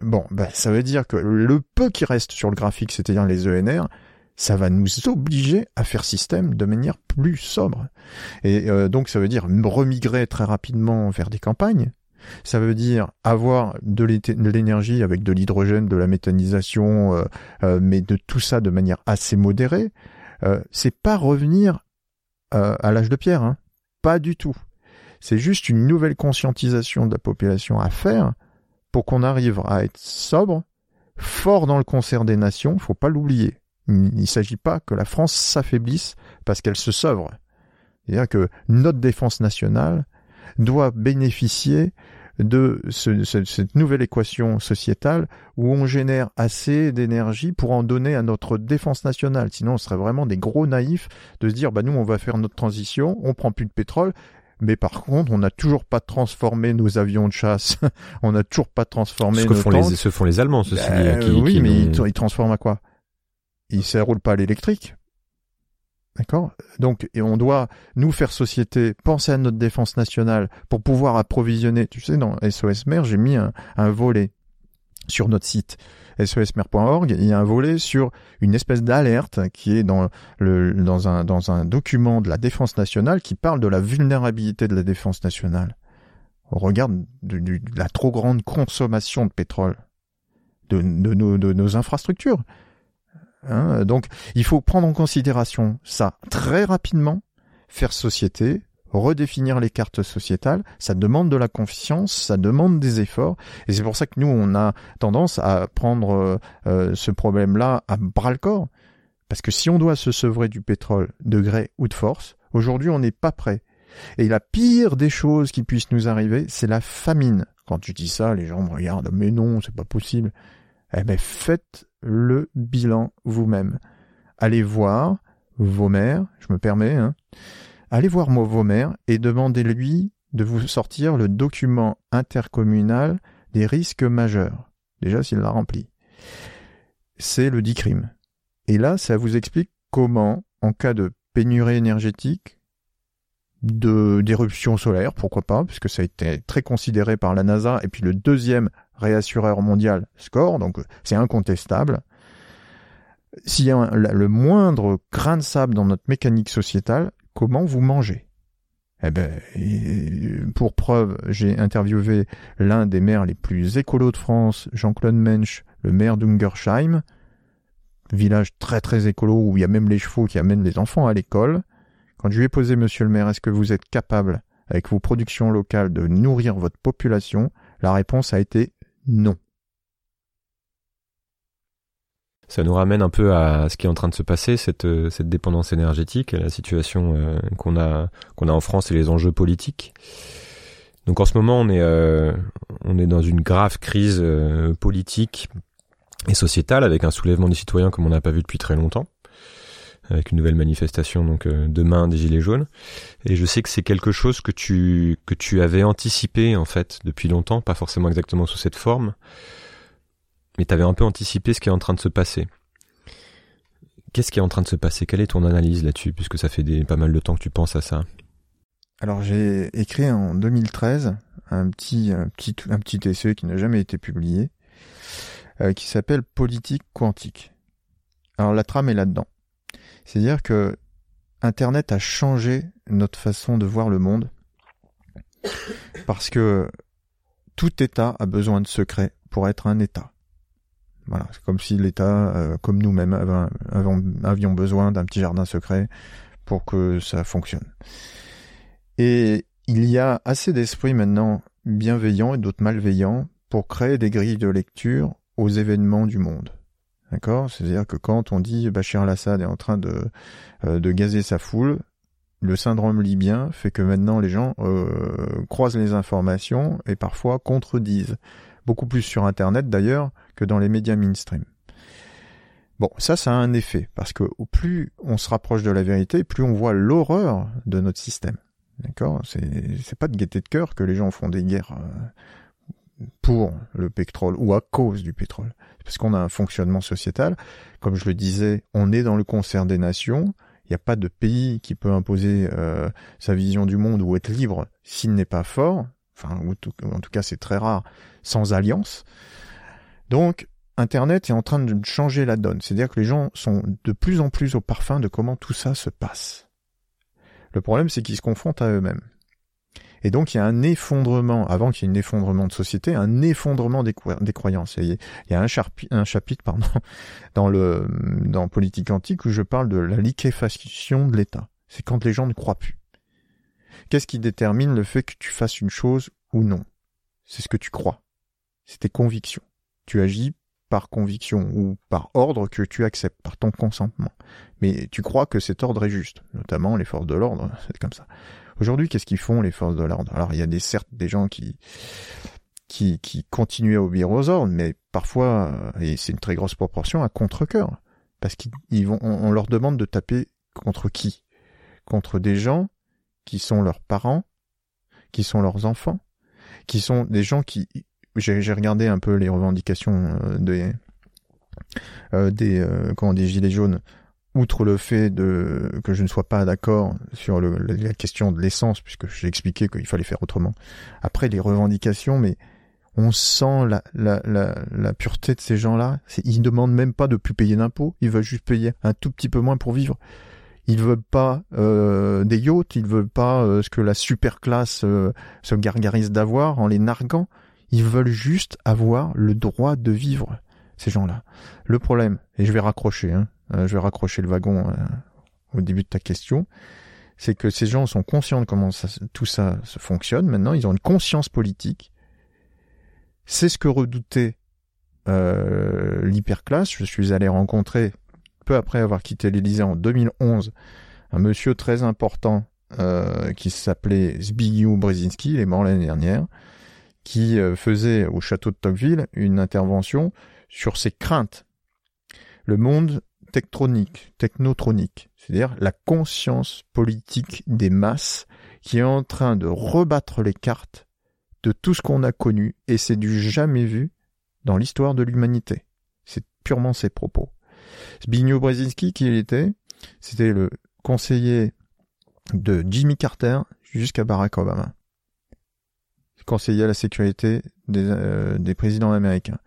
Bon, ben, ça veut dire que le peu qui reste sur le graphique, c'est-à-dire les ENR, ça va nous obliger à faire système de manière plus sobre. Et euh, donc ça veut dire remigrer très rapidement vers des campagnes. Ça veut dire avoir de l'énergie avec de l'hydrogène, de la méthanisation, euh, euh, mais de tout ça de manière assez modérée. c'est pas revenir à l'âge de pierre, hein. pas du tout. C'est juste une nouvelle conscientisation de la population à faire pour qu'on arrive à être sobre, fort dans le concert des nations, faut pas l'oublier. Il ne s'agit pas que la France s'affaiblisse parce qu'elle se sauve. C'est-à-dire que notre défense nationale doit bénéficier de cette nouvelle équation sociétale où on génère assez d'énergie pour en donner à notre défense nationale. Sinon, on serait vraiment des gros naïfs de se dire, bah nous, on va faire notre transition, on prend plus de pétrole, mais par contre, on n'a toujours pas transformé nos avions de chasse. on n'a toujours pas transformé ce que nos font Les, ce font les Allemands, ceci ben, dit. oui, mais ils, transforment à quoi? Ils ne roulent pas à l'électrique. D'accord? Donc, et on doit, nous faire société, penser à notre défense nationale pour pouvoir approvisionner. Tu sais, dans SOS Mer, j'ai mis un, volet sur notre site sosmer.org, il y a un volet sur une espèce d'alerte qui est dans, un, dans un document de la défense nationale qui parle de la vulnérabilité de la défense nationale. On regarde de, la trop grande consommation de pétrole de nos infrastructures. Hein, donc il faut prendre en considération ça très rapidement, faire société, redéfinir les cartes sociétales, ça demande de la confiance, ça demande des efforts, et c'est pour ça que nous, on a tendance à prendre euh, euh, ce problème-là à bras-le-corps. Parce que si on doit se sevrer du pétrole de gré ou de force, aujourd'hui, on n'est pas prêt. Et la pire des choses qui puissent nous arriver, c'est la famine. Quand tu dis ça, les gens me regardent, mais non, c'est pas possible. Eh bien, faites le bilan vous-même. Allez voir vos mères, je me permets, hein, allez voir Mauvomer et demandez-lui de vous sortir le document intercommunal des risques majeurs. Déjà, s'il l'a rempli. C'est le DICRIM. Et là, ça vous explique comment, en cas de pénurie énergétique, d'éruption solaire, pourquoi pas, puisque ça a été très considéré par la NASA, et puis le deuxième réassureur mondial score, donc c'est incontestable. S'il y a le moindre grain de sable dans notre mécanique sociétale, comment vous mangez? Eh ben, pour preuve, j'ai interviewé l'un des maires les plus écolos de France, Jean-Claude Mensch, le maire d'Ungersheim, village très très écolo où il y a même les chevaux qui amènent les enfants à l'école. Quand je lui ai posé, monsieur le maire, est-ce que vous êtes capable, avec vos productions locales, de nourrir votre population? La réponse a été non. ça nous ramène un peu à ce qui est en train de se passer, cette, euh, dépendance énergétique, la situation euh, qu'on a, qu'on a en France et les enjeux politiques. Donc en ce moment, on est, euh, on est dans une grave crise politique et sociétale avec un soulèvement des citoyens comme on n'a pas vu depuis très longtemps, avec une nouvelle manifestation donc demain des gilets jaunes. Et je sais que c'est quelque chose que tu que tu avais anticipé en fait depuis longtemps, pas forcément exactement sous cette forme mais tu avais un peu anticipé ce qui est en train de se passer. Qu'est-ce qui est en train de se passer? Quelle est ton analyse là-dessus, puisque ça fait pas mal de temps que tu penses à ça? Alors j'ai écrit en 2013 un petit, un petit, un petit essai qui n'a jamais été publié, euh, qui s'appelle Politique quantique. Alors la trame est là-dedans. C'est-à-dire que Internet a changé notre façon de voir le monde parce que tout État a besoin de secrets pour être un État. Voilà, c'est comme si l'État, euh, comme nous-mêmes, avions besoin d'un petit jardin secret pour que ça fonctionne. Et il y a assez d'esprits maintenant bienveillants et d'autres malveillants pour créer des grilles de lecture aux événements du monde. D'accord? C'est-à-dire que quand on dit Bachar al-Assad est en train de, euh, de gazer sa foule, le syndrome libyen fait que maintenant les gens euh, croisent les informations et parfois contredisent. Beaucoup plus sur Internet d'ailleurs que dans les médias mainstream. Bon, ça, ça a un effet, parce que plus on se rapproche de la vérité, plus on voit l'horreur de notre système. D'accord? C'est pas de gaieté de cœur que les gens font des guerres euh, pour le pétrole ou à cause du pétrole. Parce qu'on a un fonctionnement sociétal. Comme je le disais, on est dans le concert des nations. Il n'y a pas de pays qui peut imposer euh, sa vision du monde ou être libre s'il n'est pas fort. Enfin, en tout cas, c'est très rare sans alliance. Donc, Internet est en train de changer la donne. C'est-à-dire que les gens sont de plus en plus au parfum de comment tout ça se passe. Le problème, c'est qu'ils se confrontent à eux-mêmes. Et donc, il y a un effondrement, avant qu'il y ait un effondrement de société, un effondrement des, croyances. il y a un, un chapitre pardon, dans, le, dans Politique Antique où je parle de la liquéfaction de l'État. C'est quand les gens ne croient plus. Qu'est-ce qui détermine le fait que tu fasses une chose ou non? C'est ce que tu crois. C'est tes convictions. Tu agis par conviction ou par ordre que tu acceptes, par ton consentement. Mais tu crois que cet ordre est juste, notamment les forces de l'ordre, c'est comme ça. Aujourd'hui, qu'est-ce qu'ils font les forces de l'ordre? Alors il y a des certes des gens qui qui, qui continuent à obéir aux ordres, mais parfois, et c'est une très grosse proportion, à contre-cœur. Parce qu'ils vont, on, leur demande de taper contre qui? Contre des gens qui sont leurs parents, qui sont leurs enfants, qui sont des gens qui j'ai regardé un peu les revendications euh, des euh, des euh, comment des gilets jaunes outre le fait de que je ne sois pas d'accord sur le, la question de l'essence puisque j'ai expliqué qu'il fallait faire autrement après les revendications mais on sent la, la, la, la pureté de ces gens-là. Ils demandent même pas de plus payer d'impôts. Ils veulent juste payer un tout petit peu moins pour vivre. Ils veulent pas euh, des yachts. Ils veulent pas ce que la super classe se gargarise d'avoir en les narguant. Ils veulent juste avoir le droit de vivre, ces gens-là. Le problème, et je vais raccrocher, hein, euh, je vais raccrocher le wagon euh, au début de ta question, c'est que ces gens sont conscients de comment ça, tout ça se fonctionne. Maintenant, ils ont une conscience politique. C'est ce que redoutait euh, l'hyperclasse. Je suis allé rencontrer, peu après avoir quitté l'Élysée en 2011, un monsieur très important qui s'appelait Zbigniew Brzezinski, il est mort l'année dernière, qui faisait au château de Tocqueville une intervention sur ses craintes. Le monde tectronique, technotronique, c'est-à-dire la conscience politique des masses qui est en train de rebattre les cartes de tout ce qu'on a connu et c'est du jamais vu dans l'histoire de l'humanité. C'est purement ses propos. Zbigniew Brzezinski, qui il était, c'était le conseiller de Jimmy Carter jusqu'à Barack Obama conseiller à la sécurité euh, des présidents américains.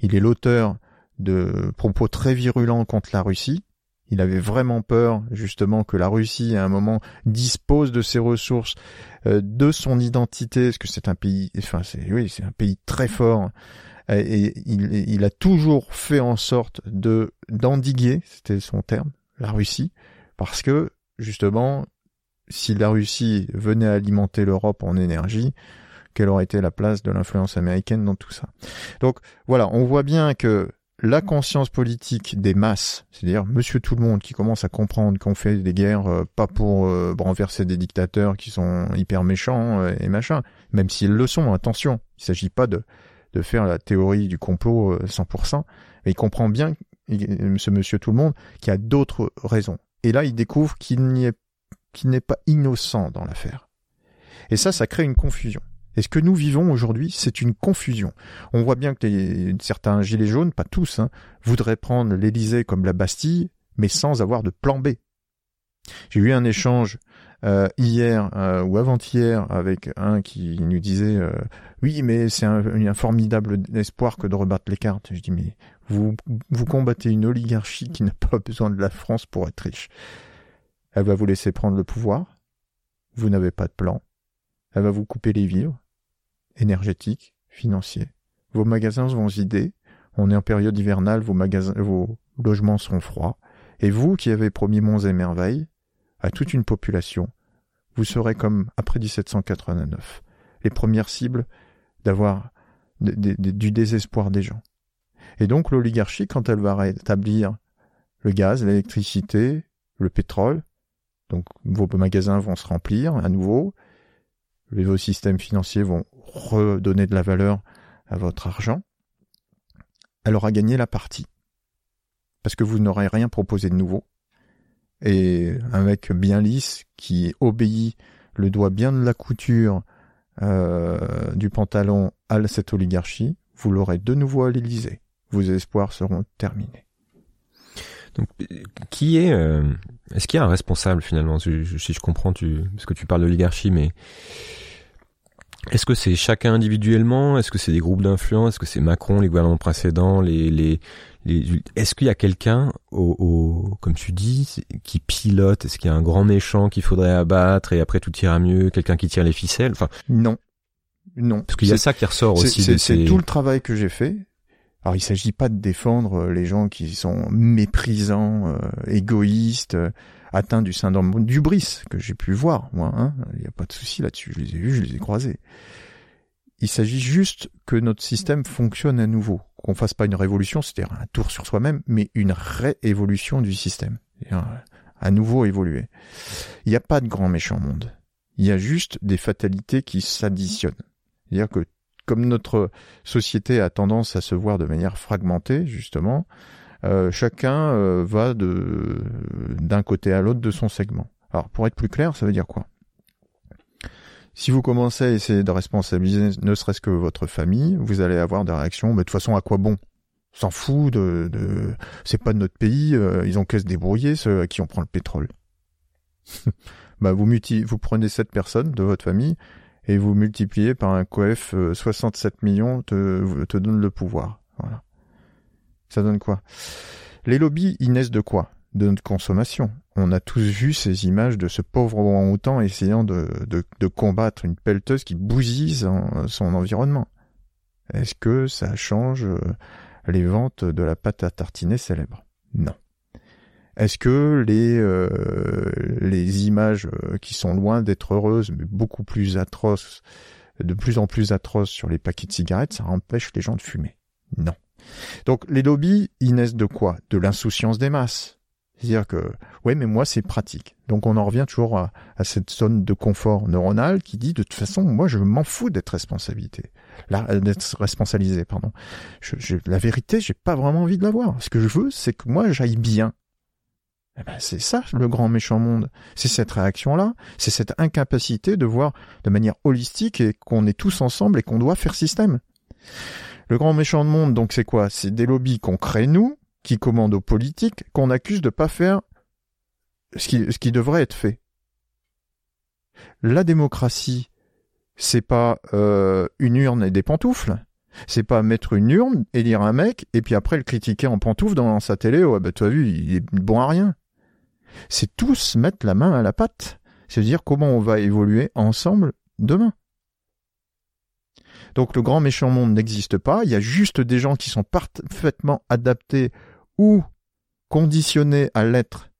Il est l'auteur de propos très virulents contre la Russie. Il avait vraiment peur justement que la Russie à un moment dispose de ses ressources, euh, de son identité, parce que c'est un pays, enfin c'est oui, c'est un pays très fort. Et, il, il, a toujours fait en sorte de d'endiguer, c'était son terme, la Russie, parce que justement, si la Russie venait alimenter l'Europe en énergie, quelle aurait été la place de l'influence américaine dans tout ça? Donc voilà, on voit bien que la conscience politique des masses, c'est-à-dire monsieur tout le monde qui commence à comprendre qu'on fait des guerres euh, pas pour euh, renverser des dictateurs qui sont hyper méchants euh, et machin, même s'ils le sont, attention, il s'agit pas de, de faire la théorie du complot 100%, mais il comprend bien, ce monsieur tout le monde, qu'il y a d'autres raisons. Et là, il découvre qu'il n'est pas innocent dans l'affaire. Et ça, ça crée une confusion. Et ce que nous vivons aujourd'hui, c'est une confusion. On voit bien que certains gilets jaunes, pas tous, hein, voudraient prendre l'Élysée comme la Bastille, mais sans avoir de plan B. J'ai eu un échange euh, hier euh, ou avant-hier avec un qui nous disait euh, oui mais c'est un, formidable espoir que de rebattre les cartes. Je dis mais Vous, vous combattez une oligarchie qui n'a pas besoin de la France pour être riche. Elle va vous laisser prendre le pouvoir. Vous n'avez pas de plan. Elle va vous couper les vivres, énergétiques, financiers. Vos magasins vont vider. On est en période hivernale, vos logements seront froids. Et vous qui avez promis monts et merveilles à toute une population, vous serez comme après 1789, les premières cibles d'avoir du désespoir des gens. Et donc l'oligarchie, quand elle va rétablir le gaz, l'électricité, le pétrole, donc vos magasins vont se remplir à nouveau, vos systèmes financiers vont redonner de la valeur à votre argent, elle aura gagné la partie. Parce que vous n'aurez rien proposé de nouveau. Et un mec bien lisse qui obéit le doigt bien de la couture euh, du pantalon à cette oligarchie, vous l'aurez de nouveau à l'Élysée. Vos espoirs seront terminés. Donc, qui est euh, Est-ce qu'il y a un responsable finalement? Si je, comprends, tu, parce que tu parles d'oligarchie, mais est-ce que c'est chacun individuellement? Est-ce que c'est des groupes d'influence? Est-ce que c'est Macron, les gouvernements précédents, les, les, les Est-ce qu'il y a quelqu'un, au, au, comme tu dis, qui pilote? Est-ce qu'il y a un grand méchant qu'il faudrait abattre et après tout ira mieux Quelqu'un qui tire les ficelles? Enfin, non, non. Parce qu'il y a ça qui ressort aussi. C'est tout le travail que j'ai fait. Alors il s'agit pas de défendre les gens qui sont méprisants, euh, égoïstes, atteint du syndrome du bris, que j'ai pu voir, moi. Hein. Il n'y a pas de souci là-dessus. Je les ai vus, je les ai croisés. Il s'agit juste que notre système fonctionne à nouveau, qu'on fasse pas une révolution, c'est-à-dire un tour sur soi-même, mais une réévolution du système, à nouveau évoluer. Il n'y a pas de grand méchant monde. Il y a juste des fatalités qui s'additionnent. C'est-à-dire que comme notre société a tendance à se voir de manière fragmentée, justement, euh, chacun euh, va d'un côté à l'autre de son segment. Alors pour être plus clair, ça veut dire quoi? Si vous commencez à essayer de responsabiliser ne serait-ce que votre famille, vous allez avoir des réactions, mais de toute façon, à quoi bon? S'en fout de, de... c'est pas de notre pays, euh, ils ont qu'à se débrouiller, ceux à qui on prend le pétrole. bah, vous vous prenez cette personne de votre famille et vous multipliez par un coef 67 millions te, donne le pouvoir. Voilà. Ça donne quoi? Les lobbies, ils naissent de quoi? De notre consommation. On a tous vu ces images de ce pauvre orang-outan essayant de, de, combattre une pelleteuse qui bousille son, environnement. Est-ce que ça change euh, les ventes de la pâte à tartiner célèbre? Non. Est-ce que les, euh, les images euh, qui sont loin d'être heureuses, mais beaucoup plus atroces, de plus en plus atroces sur les paquets de cigarettes, ça empêche les gens de fumer? Non. Donc les lobbies, ils naissent de quoi? De l'insouciance des masses. C'est-à-dire que, ouais, mais moi, c'est pratique. Donc on en revient toujours à, cette zone de confort neuronal qui dit, de toute façon, moi, je m'en fous d'être responsabilité. Là, euh, d'être responsabilisé, pardon. Je, la vérité, j'ai pas vraiment envie de l'avoir. Ce que je veux, c'est que moi, j'aille bien. Eh ben, c'est ça, le grand méchant monde. C'est cette réaction-là. C'est cette incapacité de voir de manière holistique et qu'on est tous ensemble et qu'on doit faire système. Le grand méchant de monde, donc c'est quoi? C'est des lobbies qu'on crée nous, qui commandent aux politiques, qu'on accuse de pas faire ce qui, ce qui devrait être fait. La démocratie, c'est pas euh, une urne et des pantoufles. C'est pas mettre une urne, élire un mec, et puis après le critiquer en pantoufles dans sa télé, ouais bah tu as vu, il est bon à rien. C'est tous mettre la main à la pâte. C'est dire comment on va évoluer ensemble demain. Donc le grand méchant monde n'existe pas, il y a juste des gens qui sont parfaitement adaptés ou conditionnés à l'être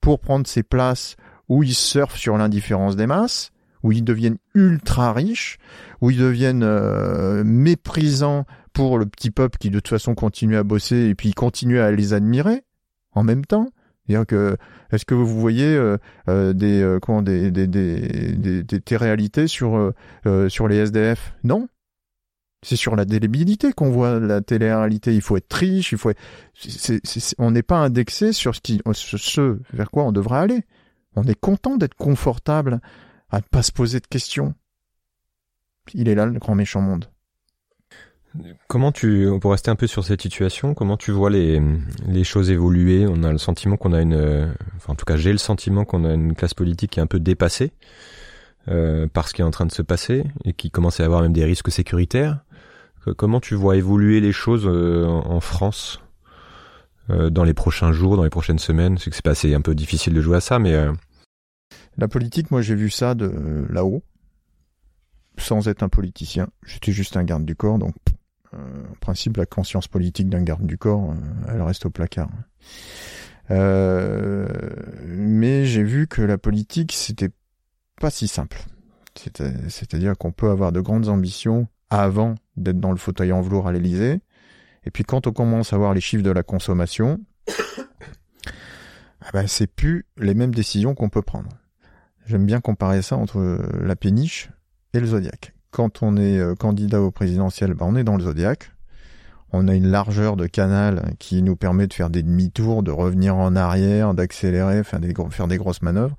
pour prendre ces places où ils surfent sur l'indifférence des masses, où ils deviennent ultra riches, où ils deviennent euh, méprisants pour le petit peuple qui de toute façon continue à bosser et puis continue à les admirer en même temps. C'est-à-dire que est-ce que vous voyez euh, euh, des comment des des des, des, réalités sur sur les SDF Non, c'est sur la délébilité qu'on voit la télé-réalité. Il faut être riche, il faut être... on n'est pas indexé sur ce, qui, ce vers quoi on devrait aller. On est content d'être confortable, à ne pas se poser de questions. Il est là, le grand méchant monde. Comment tu, pour rester un peu sur cette situation, comment tu vois les, les choses évoluer? On a le sentiment qu'on a une, enfin en tout cas j'ai le sentiment qu'on a une classe politique qui est un peu dépassée euh, par ce qui est en train de se passer et qui commence à avoir même des risques sécuritaires. Comment tu vois évoluer les choses en France dans les prochains jours, dans les prochaines semaines? C'est que c'est pas un peu difficile de jouer à ça, mais la politique, moi j'ai vu ça de là-haut, sans être un politicien. J'étais juste un garde du corps, donc en principe la conscience politique d'un garde du corps, elle reste au placard. Euh, mais j'ai vu que la politique, c'était pas si simple. C'est-à-dire qu'on peut avoir de grandes ambitions avant d'être dans le fauteuil en velours à l'Élysée. Et puis quand on commence à voir les chiffres de la consommation, ah ben c'est plus les mêmes décisions qu'on peut prendre. J'aime bien comparer ça entre la péniche et le zodiaque. Quand on est euh, candidat au présidentiel, ben on est dans le zodiaque on a une largeur de canal qui nous permet de faire des demi-tours, de revenir en arrière, d'accélérer, faire des, grosses manœuvres.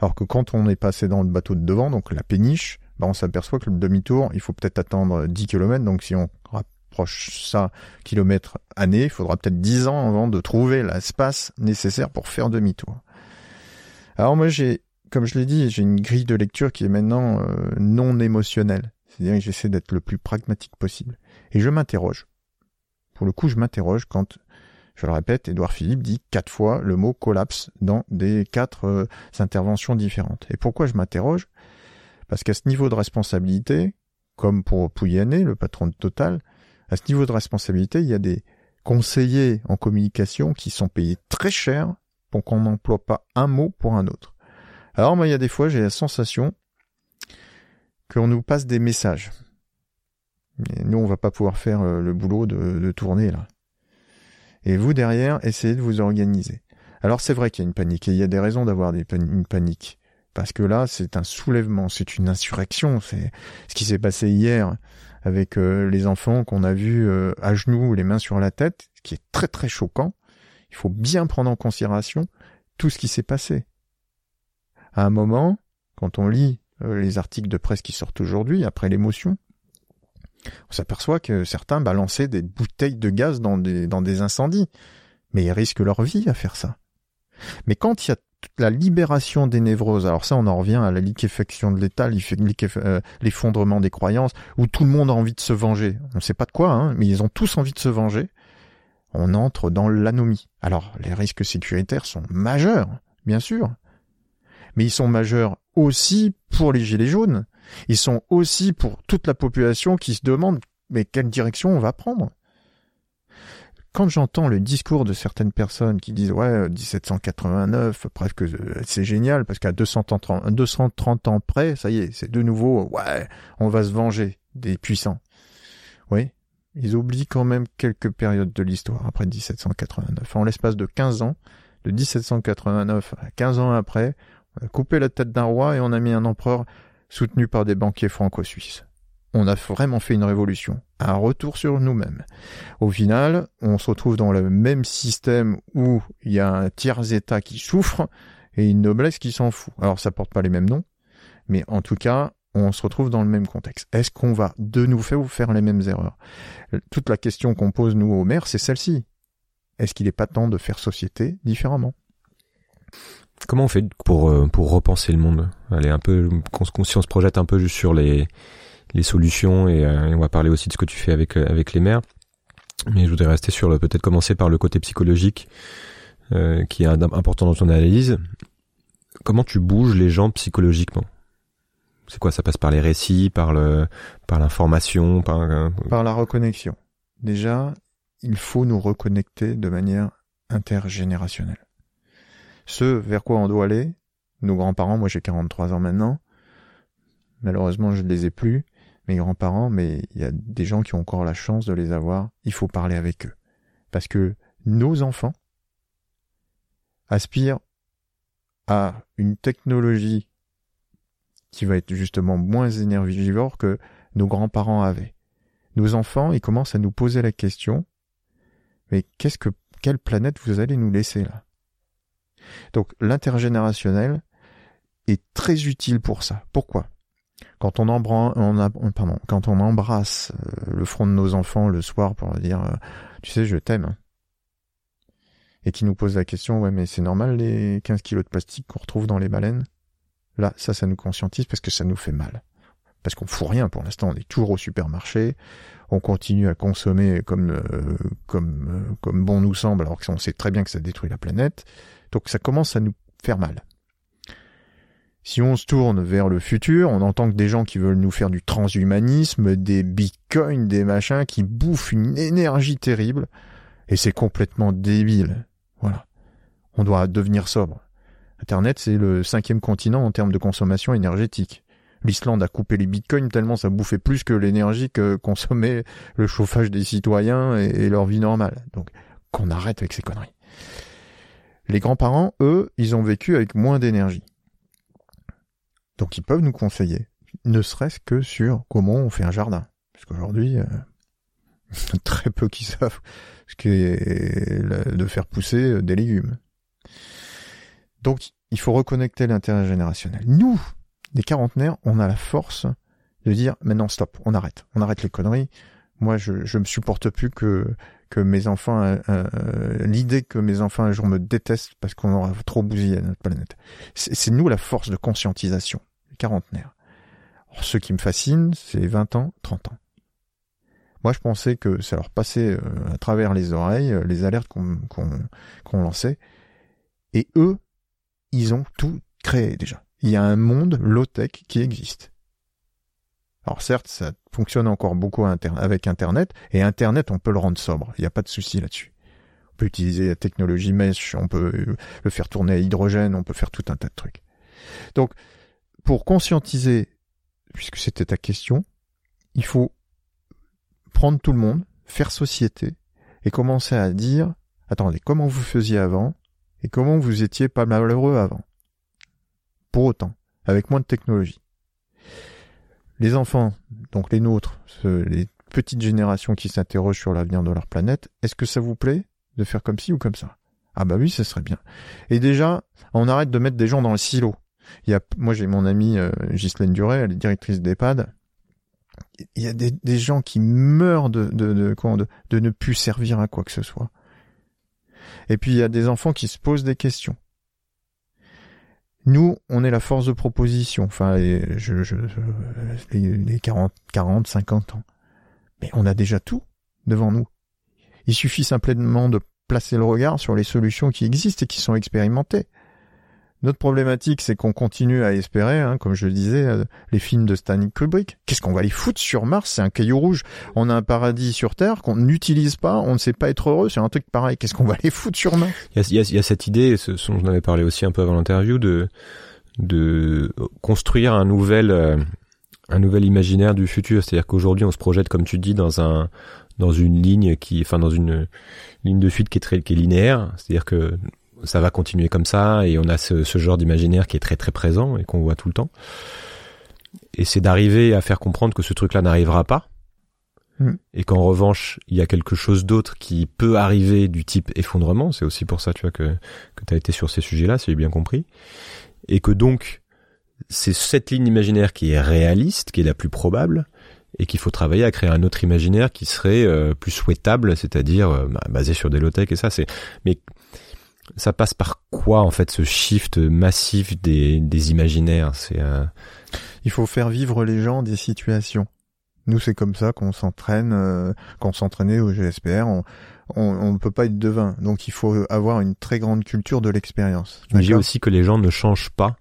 Alors que quand on est passé dans le bateau de devant, donc la péniche, bah on s'aperçoit que le demi-tour, il faut peut-être attendre 10 km. Donc si on rapproche ça kilomètre année, il faudra peut-être 10 ans avant de trouver l'espace nécessaire pour faire demi-tour. Alors moi j'ai, comme je l'ai dit, j'ai une grille de lecture qui est maintenant euh, non émotionnelle. C'est-à-dire que j'essaie d'être le plus pragmatique possible. Et je m'interroge pour le coup, je m'interroge quand, je le répète, Édouard Philippe dit quatre fois le mot collapse dans des quatre euh, interventions différentes. Et pourquoi je m'interroge? Parce qu'à ce niveau de responsabilité, comme pour Pouyanné, le patron de Total, à ce niveau de responsabilité, il y a des conseillers en communication qui sont payés très cher pour qu'on n'emploie pas un mot pour un autre. Alors moi, il y a des fois, j'ai la sensation qu'on nous passe des messages. Nous, on va pas pouvoir faire euh, le boulot de, de tourner là. Et vous derrière, essayez de vous organiser. Alors c'est vrai qu'il y a une panique et il y a des raisons d'avoir une panique parce que là, c'est un soulèvement, c'est une insurrection. C'est ce qui s'est passé hier avec euh, les enfants qu'on a vus euh, à genoux, les mains sur la tête, ce qui est très très choquant. Il faut bien prendre en considération tout ce qui s'est passé. À un moment, quand on lit les articles de presse qui sortent aujourd'hui, après l'émotion, on s'aperçoit que certains balançaient des bouteilles de gaz dans des, incendies. Mais ils risquent leur vie à faire ça. Mais quand il y a la libération des névroses, alors ça on en revient à la liquéfaction de l'État, euh, l'effondrement des croyances, où tout le monde a envie de se venger. On ne sait pas de quoi, hein, mais ils ont tous envie de se venger. On entre dans l'anomie. Alors les risques sécuritaires sont majeurs, bien sûr. Mais ils sont majeurs aussi pour les gilets jaunes. Ils sont aussi pour toute la population qui se demande mais quelle direction on va prendre? Quand j'entends le discours de certaines personnes qui disent ouais 1789 presque c'est génial parce qu'à 230, 230 ans près ça y est c'est de nouveau ouais on va se venger des puissants. Oui ils oublient quand même quelques périodes de l'histoire après 1789 en l'espace de 15 ans de 1789 à 15 ans après coupé la tête d'un roi et on a mis un empereur soutenu par des banquiers franco-suisses. On a vraiment fait une révolution, un retour sur nous-mêmes. Au final, on se retrouve dans le même système où il y a un tiers-état qui souffre et une noblesse qui s'en fout. Alors ça porte pas les mêmes noms, mais en tout cas, on se retrouve dans le même contexte. Est-ce qu'on va de nouveau faire les mêmes erreurs? Toute la question qu'on pose nous aux maires, c'est celle-ci. Est-ce qu'il n'est pas temps de faire société différemment? Comment on fait pour euh, pour repenser le monde? Allez un peu si on se projette un peu juste sur les les solutions et, euh, on va parler aussi de ce que tu fais avec euh, avec les maires. Mais je voudrais rester sur peut-être commencer par le côté psychologique qui est important dans ton analyse. Comment tu bouges les gens psychologiquement? C'est quoi? Ça passe par les récits, par le par l'information, par par la reconnexion. Déjà, il faut nous reconnecter de manière intergénérationnelle ce vers quoi on doit aller. Nos grands-parents, moi j'ai 43 ans maintenant, malheureusement je ne les ai plus, mes grands-parents, mais il y a des gens qui ont encore la chance de les avoir, il faut parler avec eux. Parce que nos enfants aspirent à une technologie qui va être justement moins énergivore que nos grands-parents avaient. Nos enfants, ils commencent à nous poser la question, mais qu'est-ce que, quelle planète vous allez nous laisser là? Donc l'intergénérationnel est très utile pour ça. Pourquoi? Quand on, embrasse euh, le front de nos enfants le soir pour dire euh, tu sais je t'aime et qui nous pose la question ouais mais c'est normal les 15 kilos de plastique qu'on retrouve dans les baleines? Là ça ça nous conscientise parce que ça nous fait mal parce qu'on fout rien pour l'instant. On est toujours au supermarché, on continue à consommer comme comme euh, comme bon nous semble, alors qu'on sait très bien que ça détruit la planète. Donc ça commence à nous faire mal. Si on se tourne vers le futur, on entend que des gens qui veulent nous faire du transhumanisme, des bitcoins, des machins qui bouffent une énergie terrible, et c'est complètement débile. Voilà. On doit devenir sobre. Internet, c'est le cinquième continent en termes de consommation énergétique. L'Islande a coupé les bitcoins tellement ça bouffait plus que l'énergie que consommait le chauffage des citoyens et, leur vie normale. Donc, qu'on arrête avec ces conneries. Les grands-parents, eux, ils ont vécu avec moins d'énergie. Donc, ils peuvent nous conseiller, ne serait-ce que sur comment on fait un jardin. Parce qu'aujourd'hui, euh, très peu qui savent ce qu'est de faire pousser des légumes. Donc, il faut reconnecter l'intérêt générationnel. Nous, les quarantenaires, on a la force de dire maintenant stop, on arrête, on arrête les conneries. Moi, je je me supporte plus que que mes enfants, euh, euh, l'idée que mes enfants un jour me détestent parce qu'on aura trop bousillé notre planète. C'est nous la force de conscientisation, les quarantenaires. Alors, ce qui me fascine, c'est 20 ans, 30 ans. Moi, je pensais que ça leur passait euh, à travers les oreilles, les alertes qu'on qu'on lançait. Et eux, ils ont tout créé déjà il y a un monde low-tech qui existe. Alors certes, ça fonctionne encore beaucoup avec Internet, et Internet, on peut le rendre sobre, il n'y a pas de souci là-dessus. On peut utiliser la technologie mesh, on peut le faire tourner à hydrogène, on peut faire tout un tas de trucs. Donc, pour conscientiser, puisque c'était ta question, il faut prendre tout le monde, faire société, et commencer à dire, attendez, comment vous faisiez avant, et comment vous étiez pas malheureux avant? Pour autant, avec moins de technologie. Les enfants, donc les nôtres, les petites générations qui s'interrogent sur l'avenir de leur planète, est-ce que ça vous plaît de faire comme ci ou comme ça? Ah bah oui, ce serait bien. Et déjà, on arrête de mettre des gens dans le silo. Il y a, moi j'ai mon amie euh, Ghislaine Duret, elle est directrice d'EHPAD. Il y a des, gens qui meurent de, de, de ne plus servir à quoi que ce soit. Et puis il y a des enfants qui se posent des questions. Nous, on est la force de proposition. Enfin, les, je, je, les 40, 40, 50 ans. Mais on a déjà tout devant nous. Il suffit simplement de placer le regard sur les solutions qui existent et qui sont expérimentées. Notre problématique, c'est qu'on continue à espérer, hein, comme je le disais, euh, les films de Stanley Kubrick. Qu'est-ce qu'on va les foutre sur Mars? C'est un caillou rouge. On a un paradis sur Terre qu'on n'utilise pas. On ne sait pas être heureux. C'est un truc pareil. Qu'est-ce qu'on va les foutre sur Mars? Il y, a, cette idée, ce dont on avait parlé aussi un peu avant l'interview, de de construire un nouvel euh, un nouvel imaginaire du futur. C'est-à-dire qu'aujourd'hui, on se projette, comme tu dis, dans un dans une ligne qui, enfin, dans une ligne de fuite qui est très qui est linéaire. C'est-à-dire que ça va continuer comme ça et on a ce, ce genre d'imaginaire qui est très très présent et qu'on voit tout le temps. Et c'est d'arriver à faire comprendre que ce truc-là n'arrivera pas hmm. et qu'en revanche il y a quelque chose d'autre qui peut arriver du type effondrement. C'est aussi pour ça tu vois que que tu as été sur ces sujets-là, si j'ai bien compris, et que donc c'est cette ligne imaginaire qui est réaliste, qui est la plus probable, et qu'il faut travailler à créer un autre imaginaire qui serait euh, plus souhaitable, c'est-à-dire euh, bah, basé sur des low-tech et ça. C'est mais ça passe par quoi en fait ce shift massif des, des imaginaires? C'est euh, il faut faire vivre les gens des situations. Nous, c'est comme ça qu'on s'entraîne, euh, qu'on s'entraînait au GSPR. On, ne peut pas être devin, donc il faut avoir une très grande culture de l'expérience. Dis aussi que les gens ne changent pas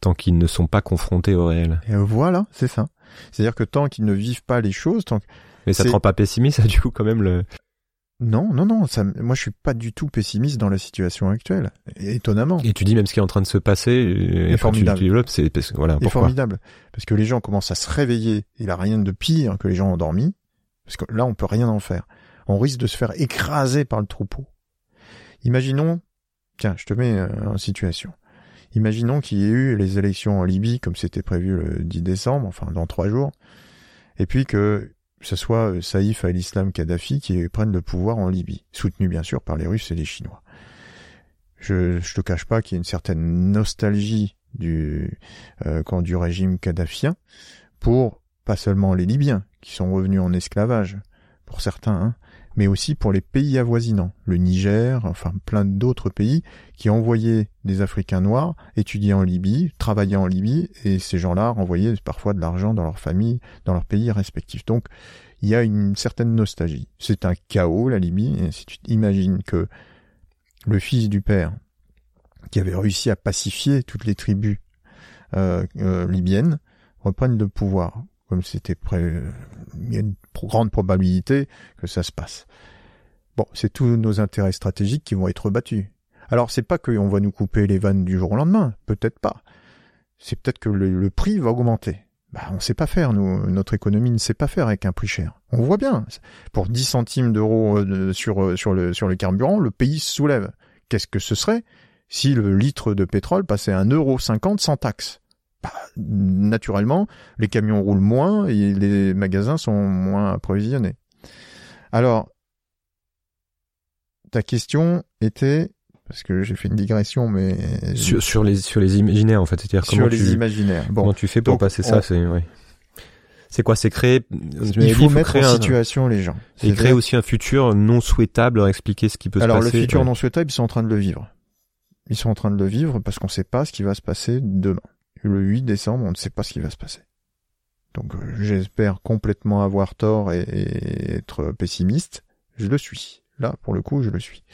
tant qu'ils ne sont pas confrontés au réel. Et voilà, c'est ça. C'est-à-dire que tant qu'ils ne vivent pas les choses, tant que mais ça te rend pas pessimiste, du coup, quand même, le... Non, non, non. Ça, moi, je suis pas du tout pessimiste dans la situation actuelle. Étonnamment. Et tu dis même ce qui est en train de se passer. Et formidable. c'est voilà. Formidable parce que les gens commencent à se réveiller. Il a rien de pire que les gens endormis, parce que là, on peut rien en faire. On risque de se faire écraser par le troupeau. Imaginons, tiens, je te mets euh, en situation. Imaginons qu'il y ait eu les élections en Libye, comme c'était prévu le 10 décembre, enfin dans trois jours, et puis que que ce soit euh, Saïf al-Islam Kadhafi qui prennent le pouvoir en Libye, soutenu bien sûr par les Russes et les Chinois. Je, je te cache pas qu'il y a une certaine nostalgie du euh, quand du régime kadhafien pour pas seulement les Libyens qui sont revenus en esclavage pour certains, hein, mais aussi pour les pays avoisinants, le Niger, enfin plein d'autres pays qui envoyaient des Africains noirs étudier en Libye, travailler en Libye, et ces gens-là renvoyaient parfois de l'argent dans leur famille, dans leur pays respectifs. Donc il y a une certaine nostalgie. C'est un chaos la Libye, et si tu imagines que le fils du père, qui avait réussi à pacifier toutes les tribus euh, euh, libyennes, reprenne le pouvoir comme c'était prêt, il y a une grande probabilité que ça se passe. Bon, c'est tous nos intérêts stratégiques qui vont être battus. Alors c'est pas qu'on va nous couper les vannes du jour au lendemain, peut-être pas. C'est peut-être que le, prix va augmenter. Bah, on sait pas faire, nous, notre économie ne sait pas faire avec un prix cher. On voit bien, pour 10 centimes d'euros euh, sur, euh, sur, le, sur le carburant, le pays se soulève. Qu'est-ce que ce serait si le litre de pétrole passait à 1,50€ sans taxe? Bah, naturellement, les camions roulent moins et les magasins sont moins approvisionnés. Alors, ta question était parce que j'ai fait une digression, mais sur, les sur les imaginaires en fait, c'est-à-dire comment les tu, imaginaires. Bon, comment tu fais pour passer ça C'est C'est quoi C'est créer. Il faut, mettre en situation les gens. Et créer aussi un futur non souhaitable, leur expliquer ce qui peut se passer. Alors le futur non souhaitable, ils sont en train de le vivre. Ils sont en train de le vivre parce qu'on ne sait pas ce qui va se passer demain le 8 décembre, on ne sait pas ce qui va se passer. Donc euh, j'espère complètement avoir tort et, être pessimiste. Je le suis. Là, pour le coup, je le suis.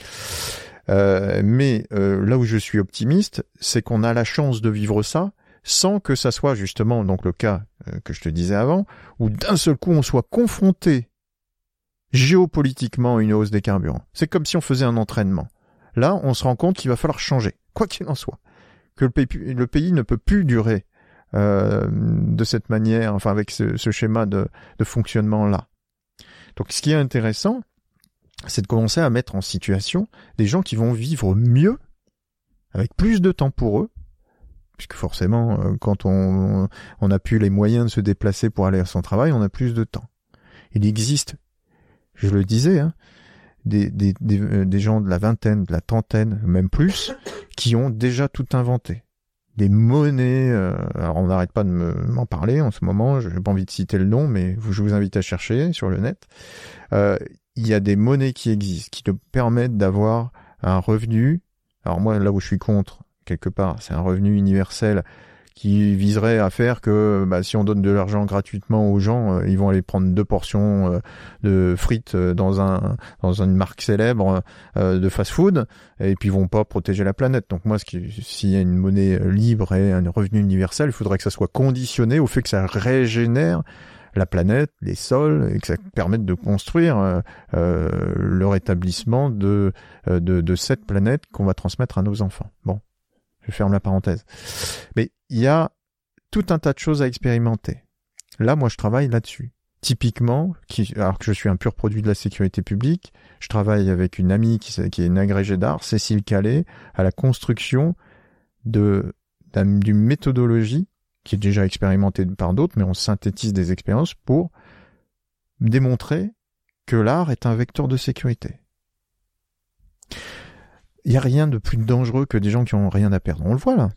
Euh, mais euh, là où je suis optimiste, c'est qu'on a la chance de vivre ça sans que ça soit justement donc le cas que je te disais avant, où d'un seul coup on soit confronté géopolitiquement à une hausse des carburants. C'est comme si on faisait un entraînement. Là, on se rend compte qu'il va falloir changer, quoi qu'il en soit que le pays, ne peut plus durer euh, de cette manière, enfin avec ce, schéma de, fonctionnement là. Donc ce qui est intéressant, c'est de commencer à mettre en situation des gens qui vont vivre mieux, avec plus de temps pour eux, puisque forcément, euh, quand on, on a plus les moyens de se déplacer pour aller à son travail, on a plus de temps. Il existe, je le disais, hein, des, des, euh, des, gens de la vingtaine, de la trentaine, même plus, qui ont déjà tout inventé. Des monnaies, euh, alors on n'arrête pas de m'en parler en ce moment, je n'ai pas envie de citer le nom, mais je vous invite à chercher sur le net. Euh, il y a des monnaies qui existent, qui te permettent d'avoir un revenu. Alors moi, là où je suis contre, quelque part, c'est un revenu universel qui viserait à faire que bah, si on donne de l'argent gratuitement aux gens, euh, ils vont aller prendre deux portions euh, de frites euh, dans un dans une marque célèbre de fast-food et puis ils vont pas protéger la planète. Donc moi, s'il y a une monnaie libre et un revenu universel, il faudrait que ça soit conditionné au fait que ça régénère la planète, les sols, et que ça permette de construire le rétablissement de, de, de cette planète qu'on va transmettre à nos enfants. Bon, je ferme la parenthèse. Mais il y a tout un tas de choses à expérimenter. Là, moi, je travaille là-dessus. Typiquement, alors que je suis un pur produit de la sécurité publique, je travaille avec une amie qui, est une agrégée d'art, Cécile Calais, à la construction d'une méthodologie qui est déjà expérimentée par d'autres, mais on synthétise des expériences pour démontrer que l'art est un vecteur de sécurité il n'y a rien de plus dangereux que des gens qui ont rien à perdre. On le voit là.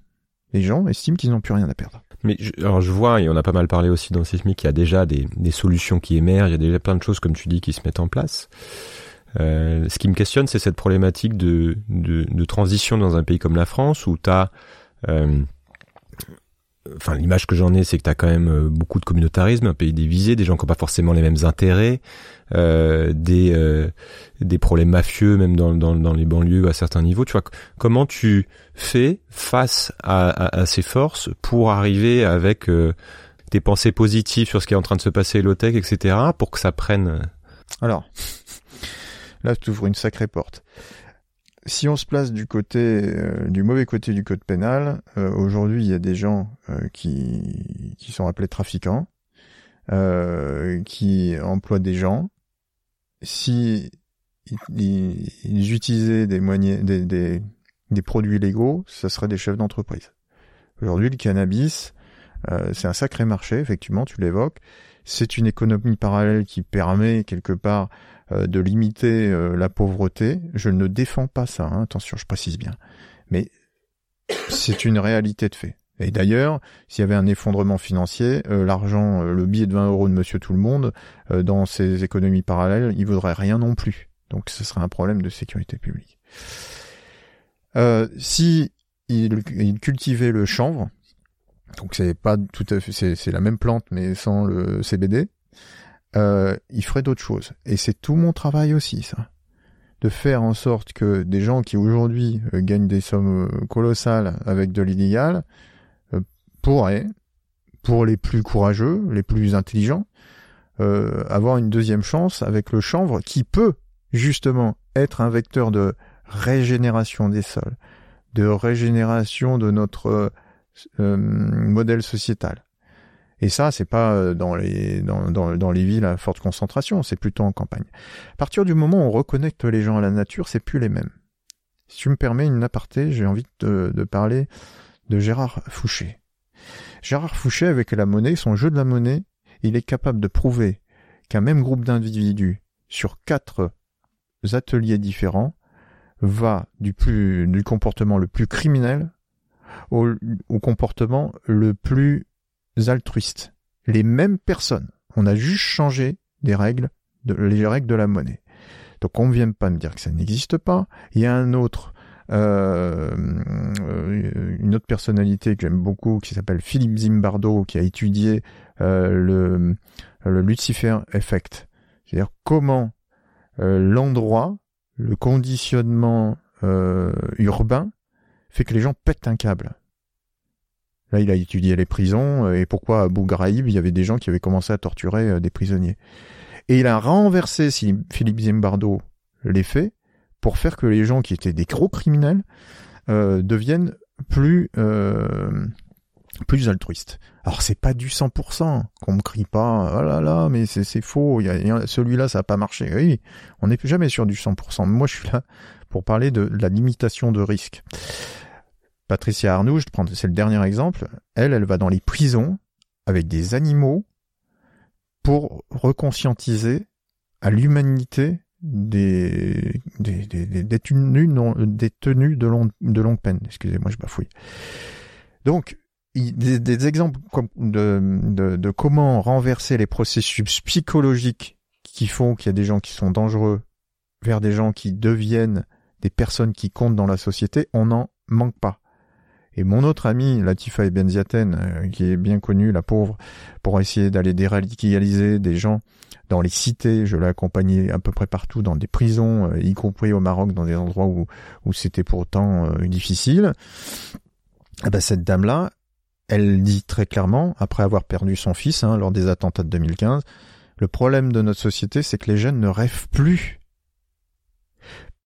Les gens estiment qu'ils n'ont plus rien à perdre. Mais je, alors je vois, et on a pas mal parlé aussi dans Sismic, qu'il y a déjà des, des, solutions qui émergent, il y a déjà plein de choses, comme tu dis, qui se mettent en place. Euh, ce qui me questionne, c'est cette problématique de, de, de, transition dans un pays comme la France, où tu as euh, enfin l'image que j'en ai, c'est que tu quand même euh, beaucoup de communautarisme, un pays divisé, des gens qui n'ont pas forcément les mêmes intérêts, euh, des euh, des problèmes mafieux même dans, dans, les banlieues à certains niveaux. Tu vois comment tu fais face à, à, ces forces pour arriver avec euh, des pensées positives sur ce qui est en train de se passer à l'OTEC, etc., pour que ça prenne. Alors là, tu ouvres une sacrée porte si on se place du côté euh, du mauvais côté du code pénal, euh, aujourd'hui il y a des gens euh, qui qui sont appelés trafiquants, qui emploient des gens. Si ils, utilisaient des, des, des, des, produits légaux, ça serait des chefs d'entreprise. Aujourd'hui, le cannabis, c'est un sacré marché, effectivement, tu l'évoques. C'est une économie parallèle qui permet quelque part euh, de limiter euh, la pauvreté. Je ne défends pas ça, hein, attention, je précise bien. Mais c'est une réalité de fait. Et d'ailleurs, s'il y avait un effondrement financier, euh, l'argent, euh, le billet de 20 euros de Monsieur Tout le Monde, euh, dans ces économies parallèles, il vaudrait rien non plus. Donc ce serait un problème de sécurité publique. si il, il, cultivait le chanvre, donc c'est pas tout à fait, c'est la même plante mais sans le CBD, il ferait d'autres choses. Et c'est tout mon travail aussi, ça de faire en sorte que des gens qui aujourd'hui gagnent des sommes colossales avec de l'illégal pourrait, pour les plus courageux, les plus intelligents, euh, avoir une deuxième chance avec le chanvre qui peut justement être un vecteur de régénération des sols, de régénération de notre euh, modèle sociétal. Et ça, c'est pas dans les dans, dans, dans, les villes à forte concentration, c'est plutôt en campagne. À partir du moment où on reconnecte les gens à la nature, c'est plus les mêmes. Si tu me permets une aparté, j'ai envie de, de parler de Gérard Fouché. Gérard Fouché, avec la monnaie, son jeu de la monnaie, il est capable de prouver qu'un même groupe d'individus sur quatre ateliers différents va du plus du comportement le plus criminel au, comportement le plus altruiste. Les mêmes personnes. On a juste changé des règles, les règles de la monnaie. Donc on ne vient pas me dire que ça n'existe pas. Il y a un autre euh, une autre personnalité que j'aime beaucoup qui s'appelle Philippe Zimbardo qui a étudié euh, le, le Lucifer Effect. C'est-à-dire comment euh, l'endroit, le conditionnement urbain fait que les gens pètent un câble. Là, il a étudié les prisons et pourquoi à Bougraïb, il y avait des gens qui avaient commencé à torturer des prisonniers. Et il a renversé, si Philippe Zimbardo les faits, pour faire que les gens qui étaient des gros criminels euh, deviennent plus euh, plus altruistes. Alors c'est pas du 100%, qu'on me crie pas, oh là là, mais c'est faux, il y a, celui-là ça a pas marché. Oui, on n'est jamais sûr du 100%. moi je suis là pour parler de, la limitation de risque. Patricia Arnoux, c'est le dernier exemple, elle, elle va dans les prisons avec des animaux pour reconscientiser à l'humanité des, des, de, de longue peine. Excusez-moi, je bafouille. Donc, des, exemples de, de, de, comment renverser les processus psychologiques qui font qu'il y a des gens qui sont dangereux vers des gens qui deviennent des personnes qui comptent dans la société, on n'en manque pas. Et mon autre ami, Latifa Benziaten, euh, qui est bien connu, la pauvre, pour essayer d'aller déradicaliser des gens dans les cités, je l'ai accompagné à peu près partout, dans des prisons, euh, y compris au Maroc, dans des endroits où, où c'était pourtant euh, difficile. Eh ben, cette dame-là, elle dit très clairement, après avoir perdu son fils hein, lors des attentats de 2015, le problème de notre société, c'est que les jeunes ne rêvent plus.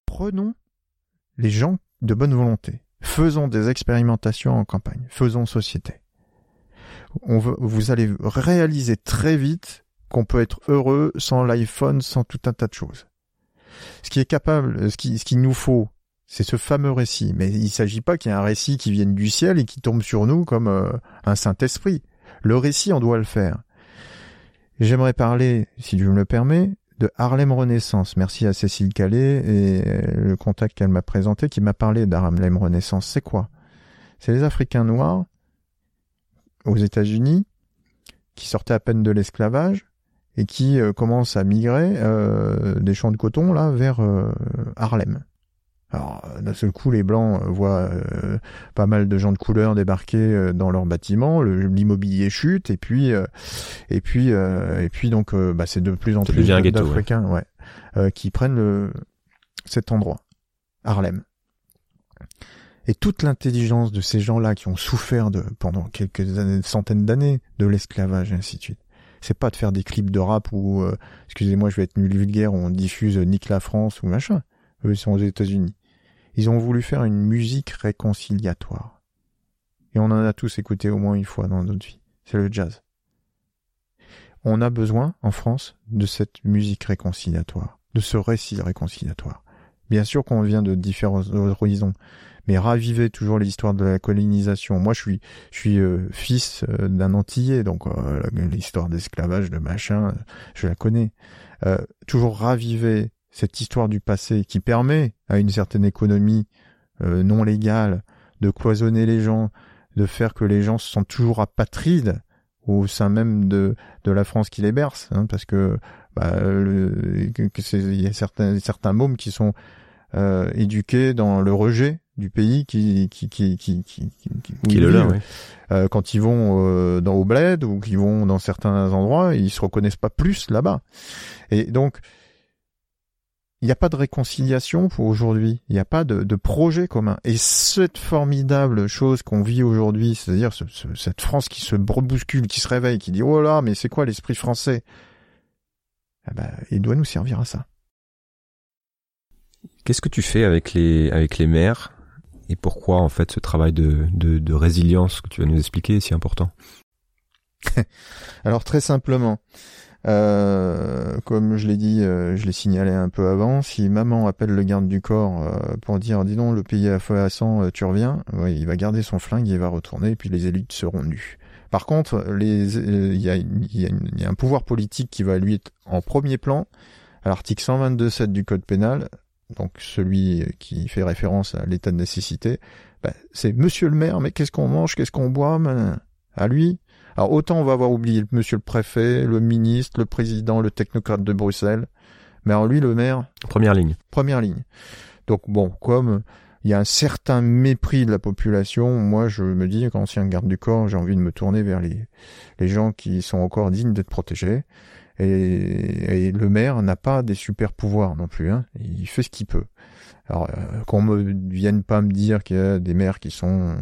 Prenons les gens de bonne volonté Faisons des expérimentations en campagne. Faisons société. Vous allez réaliser très vite qu'on peut être heureux sans l'iPhone, sans tout un tas de choses. Ce qui est capable, ce qui, qu'il nous faut, c'est ce fameux récit. Mais il ne s'agit pas qu'il y ait un récit qui vienne du ciel et qui tombe sur nous comme euh, un Saint-Esprit. Le récit, on doit le faire. J'aimerais parler, si Dieu me le permet, de Harlem Renaissance. Merci à Cécile Calais et le contact qu'elle m'a présenté qui m'a parlé d'Harlem Renaissance. C'est quoi? C'est les Africains noirs aux États-Unis qui sortaient à peine de l'esclavage et qui euh, commencent à migrer euh, des champs de coton là vers euh, Harlem. Alors, d'un seul coup, les Blancs euh, voient euh, pas mal de gens de couleur débarquer euh, dans leur bâtiment, l'immobilier chute, et puis, et puis, et puis donc, bah, c'est de plus en plus d'Africains, ouais, qui prennent le, cet endroit, Harlem. Et toute l'intelligence de ces gens-là qui ont souffert de pendant quelques années, centaines d'années de l'esclavage et ainsi de suite. C'est pas de faire des clips de rap où, excusez-moi, je vais être nul vulgaire, où on diffuse Nick la France ou machin. Eux, ils sont aux États-Unis. Ils ont voulu faire une musique réconciliatoire. Et on en a tous écouté au moins une fois dans notre vie. C'est le jazz. On a besoin, en France, de cette musique réconciliatoire, de ce récit réconciliatoire. Bien sûr qu'on vient de différents horizons, mais raviver toujours l'histoire de la colonisation. Moi, je suis, euh, fils euh, d'un Antillais, donc euh, l'histoire d'esclavage, de machin, je la connais. toujours raviver cette histoire du passé qui permet à une certaine économie euh, non légale de cloisonner les gens, de faire que les gens se sentent toujours apatrides au sein même de, de la France qui les berce, hein, parce que bah, il y a certains, certains mômes qui sont euh, éduqués dans le rejet du pays qui qui qui qui qui, qui, est le leur, oui. euh, quand ils vont euh, dans au bled ou qu'ils vont dans certains endroits ils se reconnaissent pas plus là-bas et donc il n'y a pas de réconciliation pour aujourd'hui. Il n'y a pas de, de, projet commun. Et cette formidable chose qu'on vit aujourd'hui c'est-à-dire ce, ce, cette France qui se bouscule qui se réveille qui dit oh là mais c'est quoi l'esprit français? Eh ben, il doit nous servir à ça. Qu'est-ce que tu fais avec les avec les maires? Et pourquoi en fait ce travail de, de, de résilience que tu vas nous expliquer est si important? Alors très simplement, euh, comme je l'ai dit, euh, je l'ai signalé un peu avant, si maman appelle le garde du corps euh, pour dire dis donc le pays à feu à sang, euh, tu reviens, il va garder son flingue, il va retourner et puis les élites seront nues. Par contre, il y, a, un pouvoir politique qui va lui être en premier plan à l'article 122.7 du code pénal donc celui qui fait référence à l'état de nécessité, bah, c'est Monsieur le maire, mais qu'est-ce qu'on mange, qu'est-ce qu'on boit, à lui. Alors autant on va avoir oublié Monsieur le préfet, le ministre, le président, le technocrate de Bruxelles, mais alors lui le maire. Première ligne. Première ligne. Donc bon, comme il y a un certain mépris de la population, moi je me dis qu'ancien garde du corps, j'ai envie de me tourner vers les, les gens qui sont encore dignes d'être protégés. Et, et le maire n'a pas des super pouvoirs non plus. Hein. Il fait ce qu'il peut. Alors euh, qu'on me vienne pas me dire qu'il y a des maires qui sont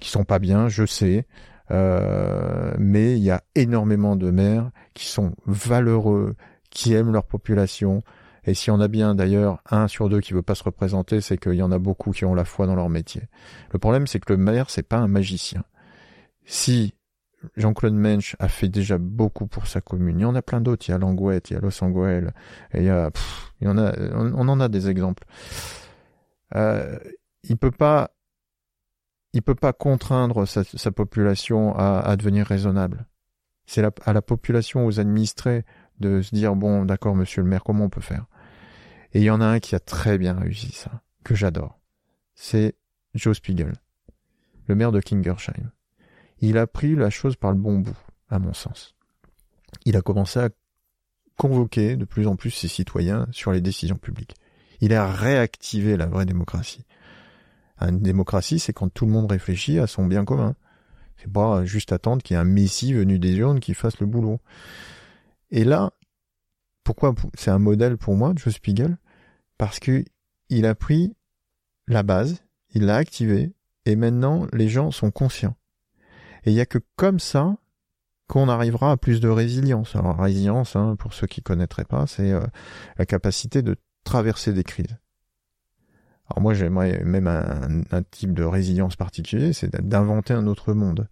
qui sont pas bien, je sais. Euh, mais il y a énormément de maires qui sont valeureux, qui aiment leur population. Et s'il y en a bien d'ailleurs un sur deux qui veut pas se représenter, c'est qu'il y en a beaucoup qui ont la foi dans leur métier. Le problème, c'est que le maire, c'est pas un magicien. Si Jean-Claude Mensch a fait déjà beaucoup pour sa commune. Il y en a plein d'autres. Il y a Langouette, il y a Los Angeles, et il y a, il y en a, on, en a des exemples. Euh, il peut pas, il peut pas contraindre sa, population à, à, devenir raisonnable. C'est à la population, aux administrés, de se dire bon, d'accord, monsieur le maire, comment on peut faire? Et il y en a un qui a très bien réussi ça, que j'adore. C'est Joe Spiegel, le maire de Kingersheim il a pris la chose par le bon bout, à mon sens. Il a commencé à convoquer de plus en plus ses citoyens sur les décisions publiques. Il a réactivé la vraie démocratie. Une démocratie, c'est quand tout le monde réfléchit à son bien commun. C'est pas juste attendre qu'il y ait un messie venu des urnes qui fasse le boulot. Et là, pourquoi c'est un modèle pour moi, Joe Spiegel? Parce que il a pris la base, il l'a activé, et maintenant les gens sont conscients. Et il n'y a que comme ça qu'on arrivera à plus de résilience. Alors résilience, hein, pour ceux qui connaîtraient pas, c'est euh, la capacité de traverser des crises. Alors moi j'aimerais même un, type de résilience particulier, c'est d'inventer un autre monde.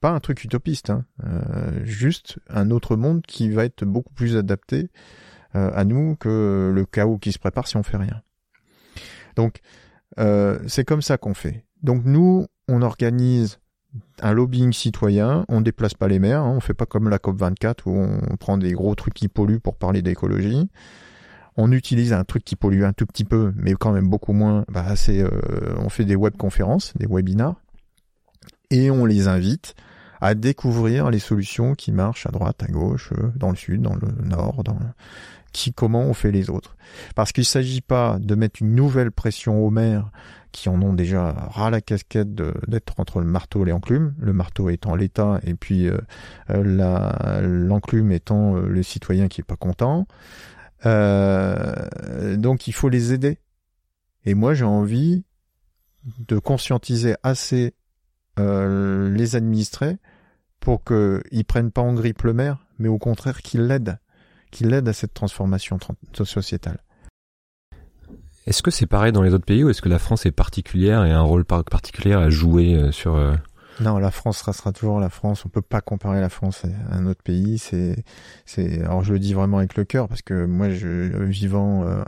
Pas un truc utopiste, hein, euh, juste un autre monde qui va être beaucoup plus adapté euh, à nous que le chaos qui se prépare si on fait rien. Donc euh, c'est comme ça qu'on fait. Donc nous, on organise un lobbying citoyen, on déplace pas les maires, hein, on fait pas comme la COP 24 où on prend des gros trucs qui polluent pour parler d'écologie. On utilise un truc qui pollue un tout petit peu, mais quand même beaucoup moins. Bah, c'est, euh, on fait des webconférences, des webinars, et on les invite à découvrir les solutions qui marchent à droite, à gauche, euh, dans le sud, dans le nord, dans qui, comment on fait les autres. Parce qu'il s'agit pas de mettre une nouvelle pression aux maires qui en ont déjà ras la casquette d'être entre le marteau et l'enclume, le marteau étant l'État et puis euh, euh l'enclume étant le citoyen qui est pas content. Euh, donc il faut les aider. Et moi j'ai envie de conscientiser assez euh, les administrés pour qu'ils prennent pas en grippe le maire, mais au contraire qu'ils l'aident, qu'ils l'aident à cette transformation sociétale. Est-ce que c'est pareil dans les autres pays ou est-ce que la France est particulière et a un rôle particulier à jouer euh, sur non, la France restera toujours la France. On peut pas comparer la France à un autre pays. C'est, c'est. Alors je le dis vraiment avec le cœur parce que moi, je vivant euh,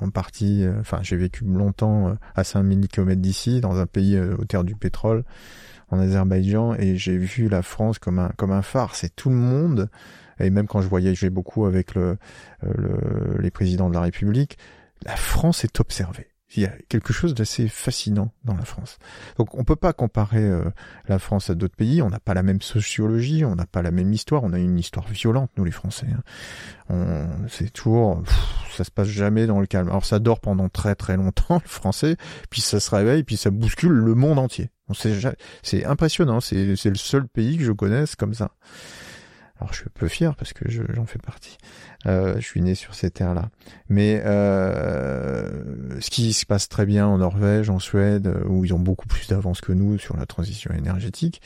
en partie, enfin, j'ai vécu longtemps à 5000 km d'ici, dans un pays au terre du pétrole, en Azerbaïdjan, et j'ai vu la France comme un comme un phare. C'est tout le monde. Et même quand je voyageais beaucoup avec le, le les présidents de la République, la France est observée. Il y a quelque chose d'assez fascinant dans la France. Donc on peut pas comparer euh, la France à d'autres pays. On n'a pas la même sociologie, on n'a pas la même histoire. On a une histoire violente nous les Français. Hein. On, c'est toujours, ça se passe jamais dans le calme. Alors ça dort pendant très très longtemps le Français, puis ça se réveille, puis ça bouscule le monde entier. C'est impressionnant. C'est c'est le seul pays que je connaisse comme ça. Alors je suis peu fier parce que j'en fais partie. Euh, je suis né sur ces terres-là. Mais euh, ce qui se passe très bien en Norvège, en Suède, où ils ont beaucoup plus d'avance que nous sur la transition énergétique,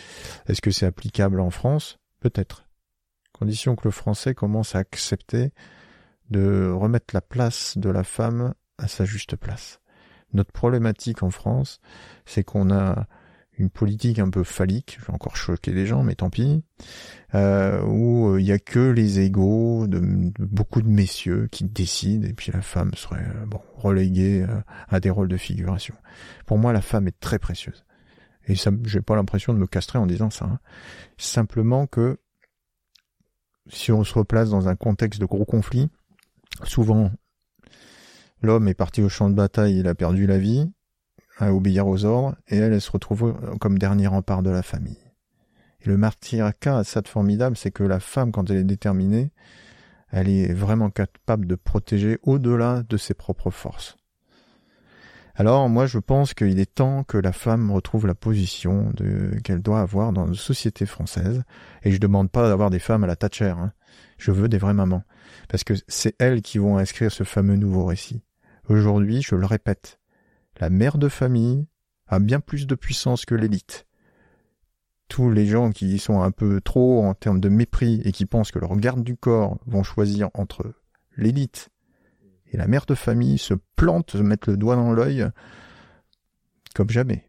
est-ce que c'est applicable en France? Peut-être. Condition que le français commence à accepter de remettre la place de la femme à sa juste place. Notre problématique en France, c'est qu'on a une politique un peu phallique, je vais encore choquer les gens, mais tant pis, euh, où euh, il y a que les égaux de, beaucoup de messieurs qui décident, et puis la femme serait euh, reléguée à des rôles de figuration. Pour moi, la femme est très précieuse, et ça, j'ai pas l'impression de me castrer en disant ça. Hein. Simplement que si on se replace dans un contexte de gros conflit, souvent l'homme est parti au champ de bataille, il a perdu la vie, à obéir aux ordres, et elle, elle se retrouve comme dernier rempart de la famille. Et le martyricat, ça de formidable, c'est que la femme, quand elle est déterminée, elle est vraiment capable de protéger au-delà de ses propres forces. Alors moi je pense qu'il est temps que la femme retrouve la position qu'elle doit avoir dans une société française. Et je demande pas d'avoir des femmes à la Thatcher. Hein. Je veux des vraies mamans. Parce que c'est elles qui vont inscrire ce fameux nouveau récit. Aujourd'hui, je le répète, la mère de famille a bien plus de puissance que l'élite. Tous les gens qui sont un peu trop en termes de mépris et qui pensent que leur garde du corps vont choisir entre l'élite et la mère de famille se plantent, se mettent le doigt dans l'œil comme jamais.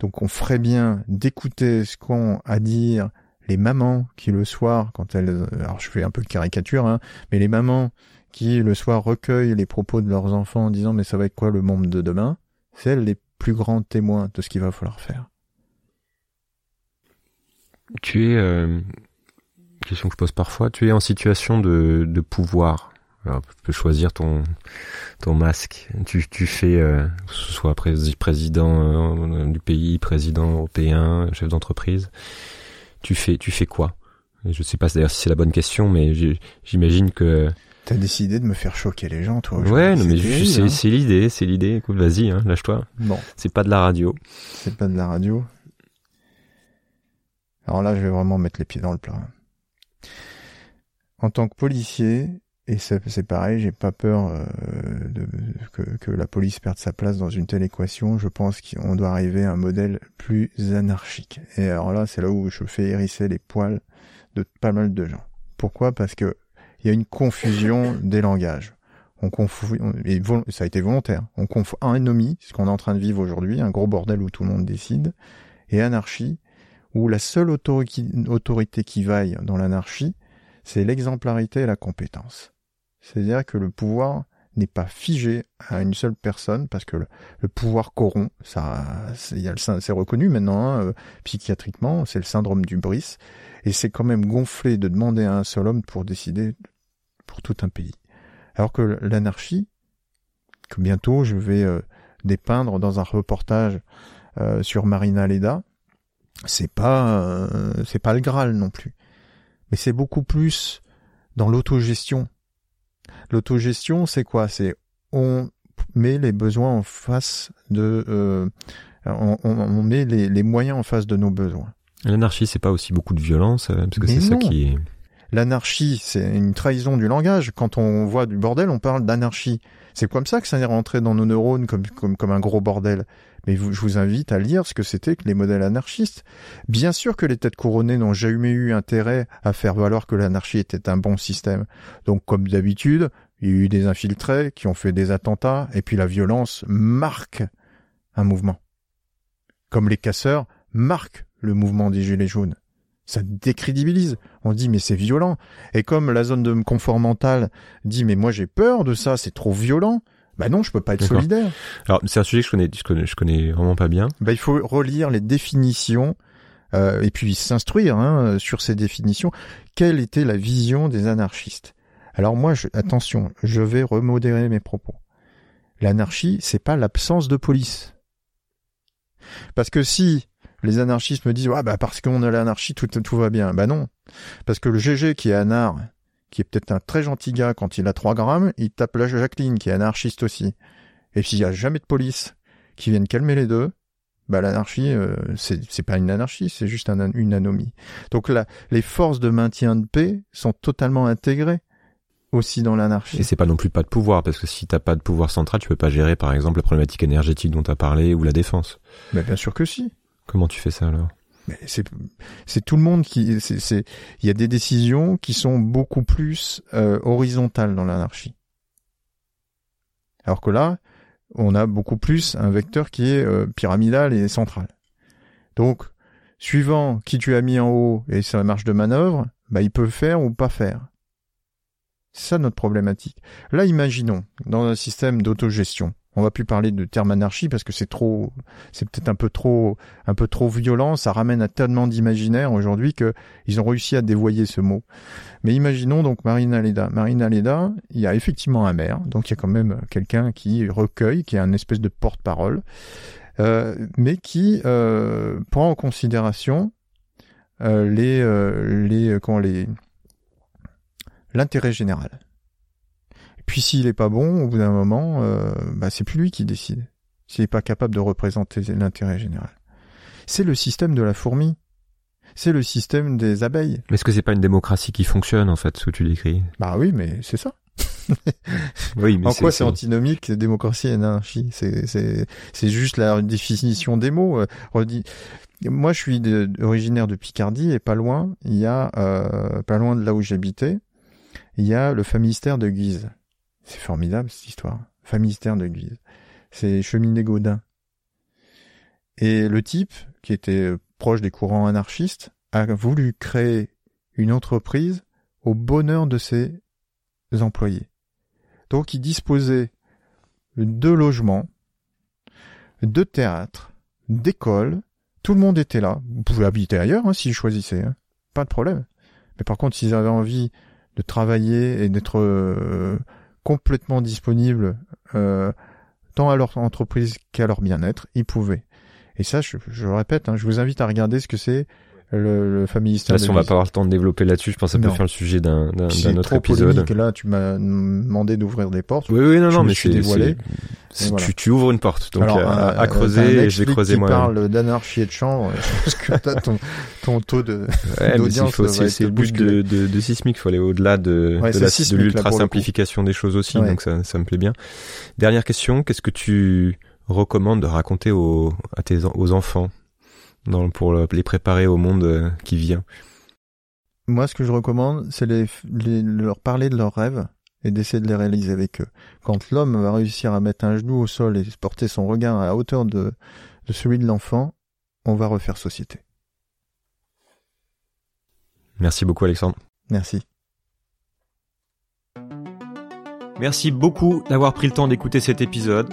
Donc on ferait bien d'écouter ce qu'ont à dire les mamans qui le soir, quand elles, alors je fais un peu de caricature, hein, mais les mamans qui le soir recueillent les propos de leurs enfants en disant mais ça va être quoi le monde de demain, c'est les plus grands témoins de ce qu'il va falloir faire. Tu es, euh, question que je pose parfois, tu es en situation de, de pouvoir. Alors, tu peux choisir ton ton masque. Tu, tu fais, euh, que ce soit président euh, du pays, président européen, chef d'entreprise. Tu fais, tu fais quoi? Je sais pas d'ailleurs si c'est la bonne question, mais j'imagine que T'as décidé de me faire choquer les gens, toi. Ouais, non, mais hein. c'est l'idée, c'est l'idée. Écoute, vas-y, hein, lâche-toi. Bon. C'est pas de la radio. C'est pas de la radio. Alors là, je vais vraiment mettre les pieds dans le plat. En tant que policier, et c'est pareil, j'ai pas peur euh, de, que, que, la police perde sa place dans une telle équation. Je pense qu'on doit arriver à un modèle plus anarchique. Et alors là, c'est là où je fais hérisser les poils de pas mal de gens. Pourquoi? Parce que il y a une confusion des langages. On confond, et ça a été volontaire. On confond anomie, ce qu'on est en train de vivre aujourd'hui, un gros bordel où tout le monde décide, et anarchie, où la seule autorité qui vaille dans l'anarchie, c'est l'exemplarité et la compétence. C'est-à-dire que le pouvoir n'est pas figé à une seule personne parce que le, pouvoir corrompt. Ça, c'est reconnu maintenant hein, euh, psychiatriquement. C'est le syndrome du Brice et c'est quand même gonflé de demander à un seul homme pour décider pour tout un pays. Alors que l'anarchie, que bientôt je vais euh, dépeindre dans un reportage euh, sur Marina Leda, c'est pas euh, c'est pas le Graal non plus, mais c'est beaucoup plus dans l'autogestion. L'autogestion, c'est quoi? C'est on met les besoins en face de, on, on, met les, les, moyens en face de nos besoins. L'anarchie, c'est pas aussi beaucoup de violence, parce que c'est ça qui est L'anarchie, c'est une trahison du langage. Quand on voit du bordel, on parle d'anarchie. C'est comme ça que ça est rentré dans nos neurones comme, comme, comme un gros bordel. Mais je vous invite à lire ce que c'était que les modèles anarchistes. Bien sûr que les têtes couronnées n'ont jamais eu intérêt à faire valoir que l'anarchie était un bon système. Donc, comme d'habitude, il y a eu des infiltrés qui ont fait des attentats, et puis la violence marque un mouvement. Comme les casseurs marquent le mouvement des Gilets jaunes ça décrédibilise. On dit mais c'est violent. Et comme la zone de confort mental dit mais moi j'ai peur de ça, c'est trop violent. Bah non, je peux pas être solidaire. Alors c'est un sujet que je connais, je connais, je connais vraiment pas bien. Bah il faut relire les définitions euh, et puis s'instruire hein, sur ces définitions. Quelle était la vision des anarchistes? Alors moi, je, attention, je vais remodérer mes propos. L'anarchie, c'est pas l'absence de police. Parce que si les anarchistes me disent ah bah parce qu'on a l'anarchie tout tout va bien, bah non, parce que le GG qui est anard, qui est peut-être un très gentil gars quand il a 3 grammes, il tape la Jacqueline qui est anarchiste aussi. Et s'il y a jamais de police qui vienne calmer les deux, bah l'anarchie euh, c'est pas une anarchie, c'est juste une anomie. Donc là, les forces de maintien de paix sont totalement intégrées aussi dans l'anarchie. Et c'est pas non plus pas de pouvoir, parce que si t'as pas de pouvoir central, tu peux pas gérer par exemple la problématique énergétique dont tu as parlé ou la défense. Mais bien sûr que si. Comment tu fais ça alors? C'est tout le monde qui c'est il y a des décisions qui sont beaucoup plus euh, horizontales dans l'anarchie. Alors que là, on a beaucoup plus un vecteur qui est euh, pyramidal et central. Donc, suivant qui tu as mis en haut et sa marge de manœuvre, bah il peut faire ou pas faire. C'est ça notre problématique. Là, imaginons, dans un système d'autogestion, on va plus parler de terme anarchie parce que c'est trop, c'est peut-être un peu trop, un peu trop violent. Ça ramène à tellement d'imaginaire aujourd'hui que ils ont réussi à dévoyer ce mot. Mais imaginons donc Marina Leda. Marina Leda, il y a effectivement un maire, donc il y a quand même quelqu'un qui recueille, qui est un espèce de porte-parole, euh, mais qui euh, prend en considération euh, l'intérêt général. Puis s'il est pas bon, au bout d'un moment, euh, bah, c'est plus lui qui décide. S'il n'est pas capable de représenter l'intérêt général. C'est le système de la fourmi. C'est le système des abeilles. Mais est-ce que c'est pas une démocratie qui fonctionne, en fait, ce que tu décris? Bah oui, mais c'est ça. oui, mais en quoi c'est antinomique démocratie et anarchie C'est c'est c'est juste la définition des mots. Euh, moi, je suis originaire de Picardie et pas loin, il y a euh, pas loin de là où j'habitais, il y a le famistère de Guise. C'est formidable cette histoire. Famistère de Guise. C'est Cheminet Gaudin. Et le type, qui était proche des courants anarchistes, a voulu créer une entreprise au bonheur de ses employés. Donc il disposait de logements, de théâtres, d'écoles, tout le monde était là. Vous pouvez habiter ailleurs hein, s'ils choisissaient, hein. pas de problème. Mais par contre, s'ils avaient envie de travailler et d'être euh, complètement disponibles euh, tant à leur entreprise qu'à leur bien-être, ils pouvaient. Et ça, je, je le répète, hein, je vous invite à regarder ce que c'est le, le Là, si on va pas avoir le temps de développer là-dessus, je pense que ça peut faire le sujet d'un d'un autre épisode. Là, tu m'as demandé d'ouvrir des portes. Oui, oui, non, non, mais je suis dévoilé. Tu, tu, ouvres une porte, donc euh, à, à, creuser et je vais creuser moi. Tu parles d'anarchie et de chambre, parce que t'as ton, ton taux de ouais, d'audience. C'est le but de, de, de Sismic, faut aller au-delà de, ouais, de l'ultra simplification des choses aussi, donc ça, ça me plaît bien. Dernière question, qu'est-ce que tu recommandes de raconter aux, à tes, aux enfants? Dans, pour les préparer au monde euh, qui vient Moi, ce que je recommande, c'est les, leur parler de leurs rêves et d'essayer de les réaliser avec eux. Quand l'homme va réussir à mettre un genou au sol et porter son regard à la hauteur de, de celui de l'enfant, on va refaire société. Merci beaucoup Alexandre. Merci. Merci beaucoup d'avoir pris le temps d'écouter cet épisode.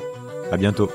À bientôt.